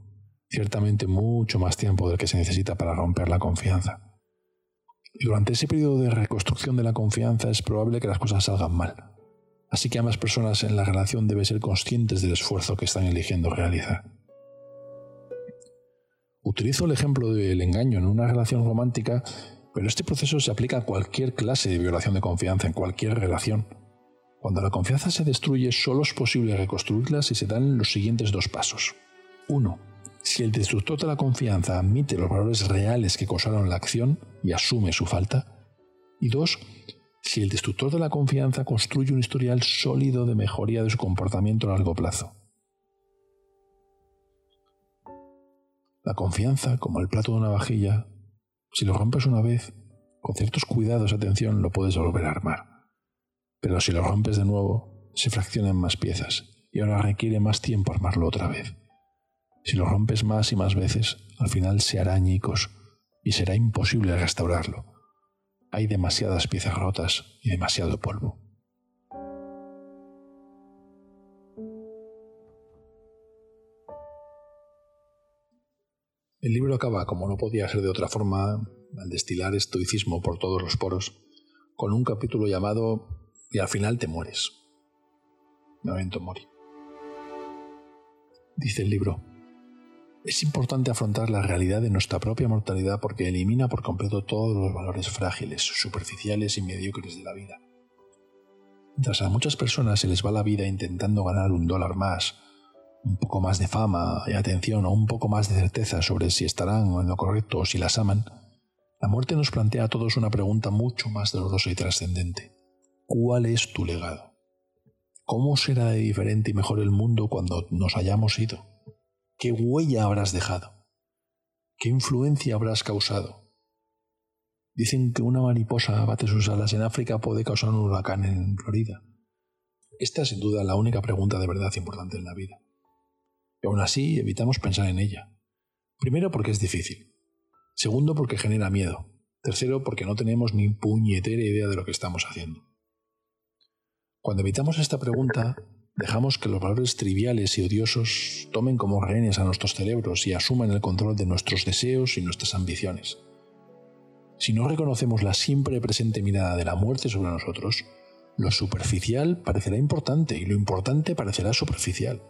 ciertamente mucho más tiempo del que se necesita para romper la confianza. Durante ese periodo de reconstrucción de la confianza es probable que las cosas salgan mal. Así que ambas personas en la relación deben ser conscientes del esfuerzo que están eligiendo realizar. Utilizo el ejemplo del engaño en una relación romántica, pero este proceso se aplica a cualquier clase de violación de confianza en cualquier relación. Cuando la confianza se destruye, solo es posible reconstruirla si se dan los siguientes dos pasos. 1 si el destructor de la confianza admite los valores reales que causaron la acción y asume su falta. Y dos, si el destructor de la confianza construye un historial sólido de mejoría de su comportamiento a largo plazo. La confianza, como el plato de una vajilla, si lo rompes una vez, con ciertos cuidados y atención lo puedes volver a armar. Pero si lo rompes de nuevo, se fraccionan más piezas y ahora requiere más tiempo armarlo otra vez. Si lo rompes más y más veces, al final se hará añicos y será imposible restaurarlo. Hay demasiadas piezas rotas y demasiado polvo. El libro acaba, como no podía ser de otra forma, al destilar estoicismo por todos los poros, con un capítulo llamado Y al final te mueres. Memento mori. Dice el libro, es importante afrontar la realidad de nuestra propia mortalidad porque elimina por completo todos los valores frágiles, superficiales y mediocres de la vida. Mientras a muchas personas se les va la vida intentando ganar un dólar más, un poco más de fama y atención o un poco más de certeza sobre si estarán en lo correcto o si las aman, la muerte nos plantea a todos una pregunta mucho más dolorosa y trascendente. ¿Cuál es tu legado? ¿Cómo será de diferente y mejor el mundo cuando nos hayamos ido? ¿Qué huella habrás dejado? ¿Qué influencia habrás causado? Dicen que una mariposa bate sus alas en África puede causar un huracán en Florida. Esta es sin duda la única pregunta de verdad importante en la vida. Y aún así evitamos pensar en ella. Primero porque es difícil. Segundo porque genera miedo. Tercero porque no tenemos ni puñetera idea de lo que estamos haciendo. Cuando evitamos esta pregunta, dejamos que los valores triviales y odiosos tomen como rehenes a nuestros cerebros y asuman el control de nuestros deseos y nuestras ambiciones. Si no reconocemos la siempre presente mirada de la muerte sobre nosotros, lo superficial parecerá importante y lo importante parecerá superficial.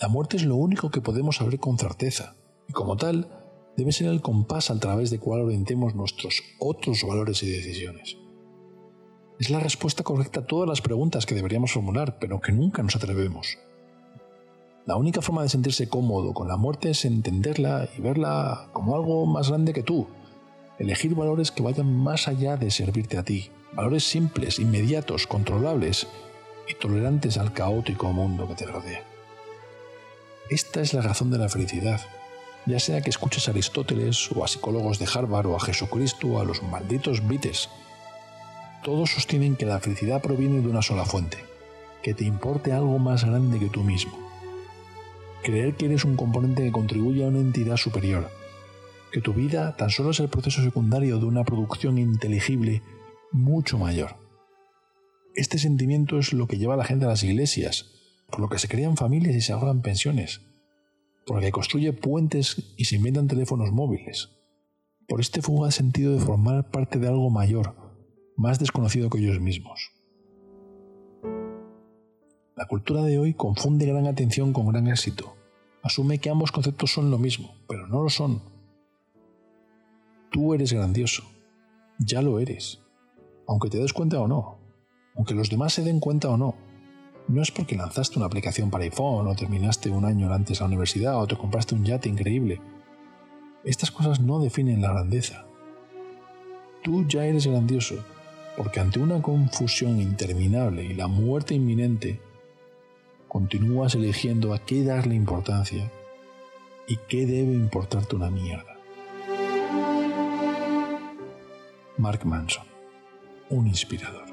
La muerte es lo único que podemos saber con certeza, y como tal, debe ser el compás a través del cual orientemos nuestros otros valores y decisiones. Es la respuesta correcta a todas las preguntas que deberíamos formular, pero que nunca nos atrevemos. La única forma de sentirse cómodo con la muerte es entenderla y verla como algo más grande que tú. Elegir valores que vayan más allá de servirte a ti. Valores simples, inmediatos, controlables y tolerantes al caótico mundo que te rodea. Esta es la razón de la felicidad, ya sea que escuches a Aristóteles o a psicólogos de Harvard o a Jesucristo o a los malditos Beatles todos sostienen que la felicidad proviene de una sola fuente, que te importe algo más grande que tú mismo. Creer que eres un componente que contribuye a una entidad superior, que tu vida tan solo es el proceso secundario de una producción inteligible mucho mayor. Este sentimiento es lo que lleva a la gente a las iglesias, por lo que se crean familias y se ahorran pensiones, por lo que construye puentes y se inventan teléfonos móviles, por este fugaz sentido de formar parte de algo mayor, más desconocido que ellos mismos. La cultura de hoy confunde gran atención con gran éxito. Asume que ambos conceptos son lo mismo, pero no lo son. Tú eres grandioso. Ya lo eres. Aunque te des cuenta o no. Aunque los demás se den cuenta o no. No es porque lanzaste una aplicación para iPhone o terminaste un año antes la universidad o te compraste un yate increíble. Estas cosas no definen la grandeza. Tú ya eres grandioso porque ante una confusión interminable y la muerte inminente, continúas eligiendo a qué darle importancia y qué debe importarte una mierda. Mark Manson, un inspirador.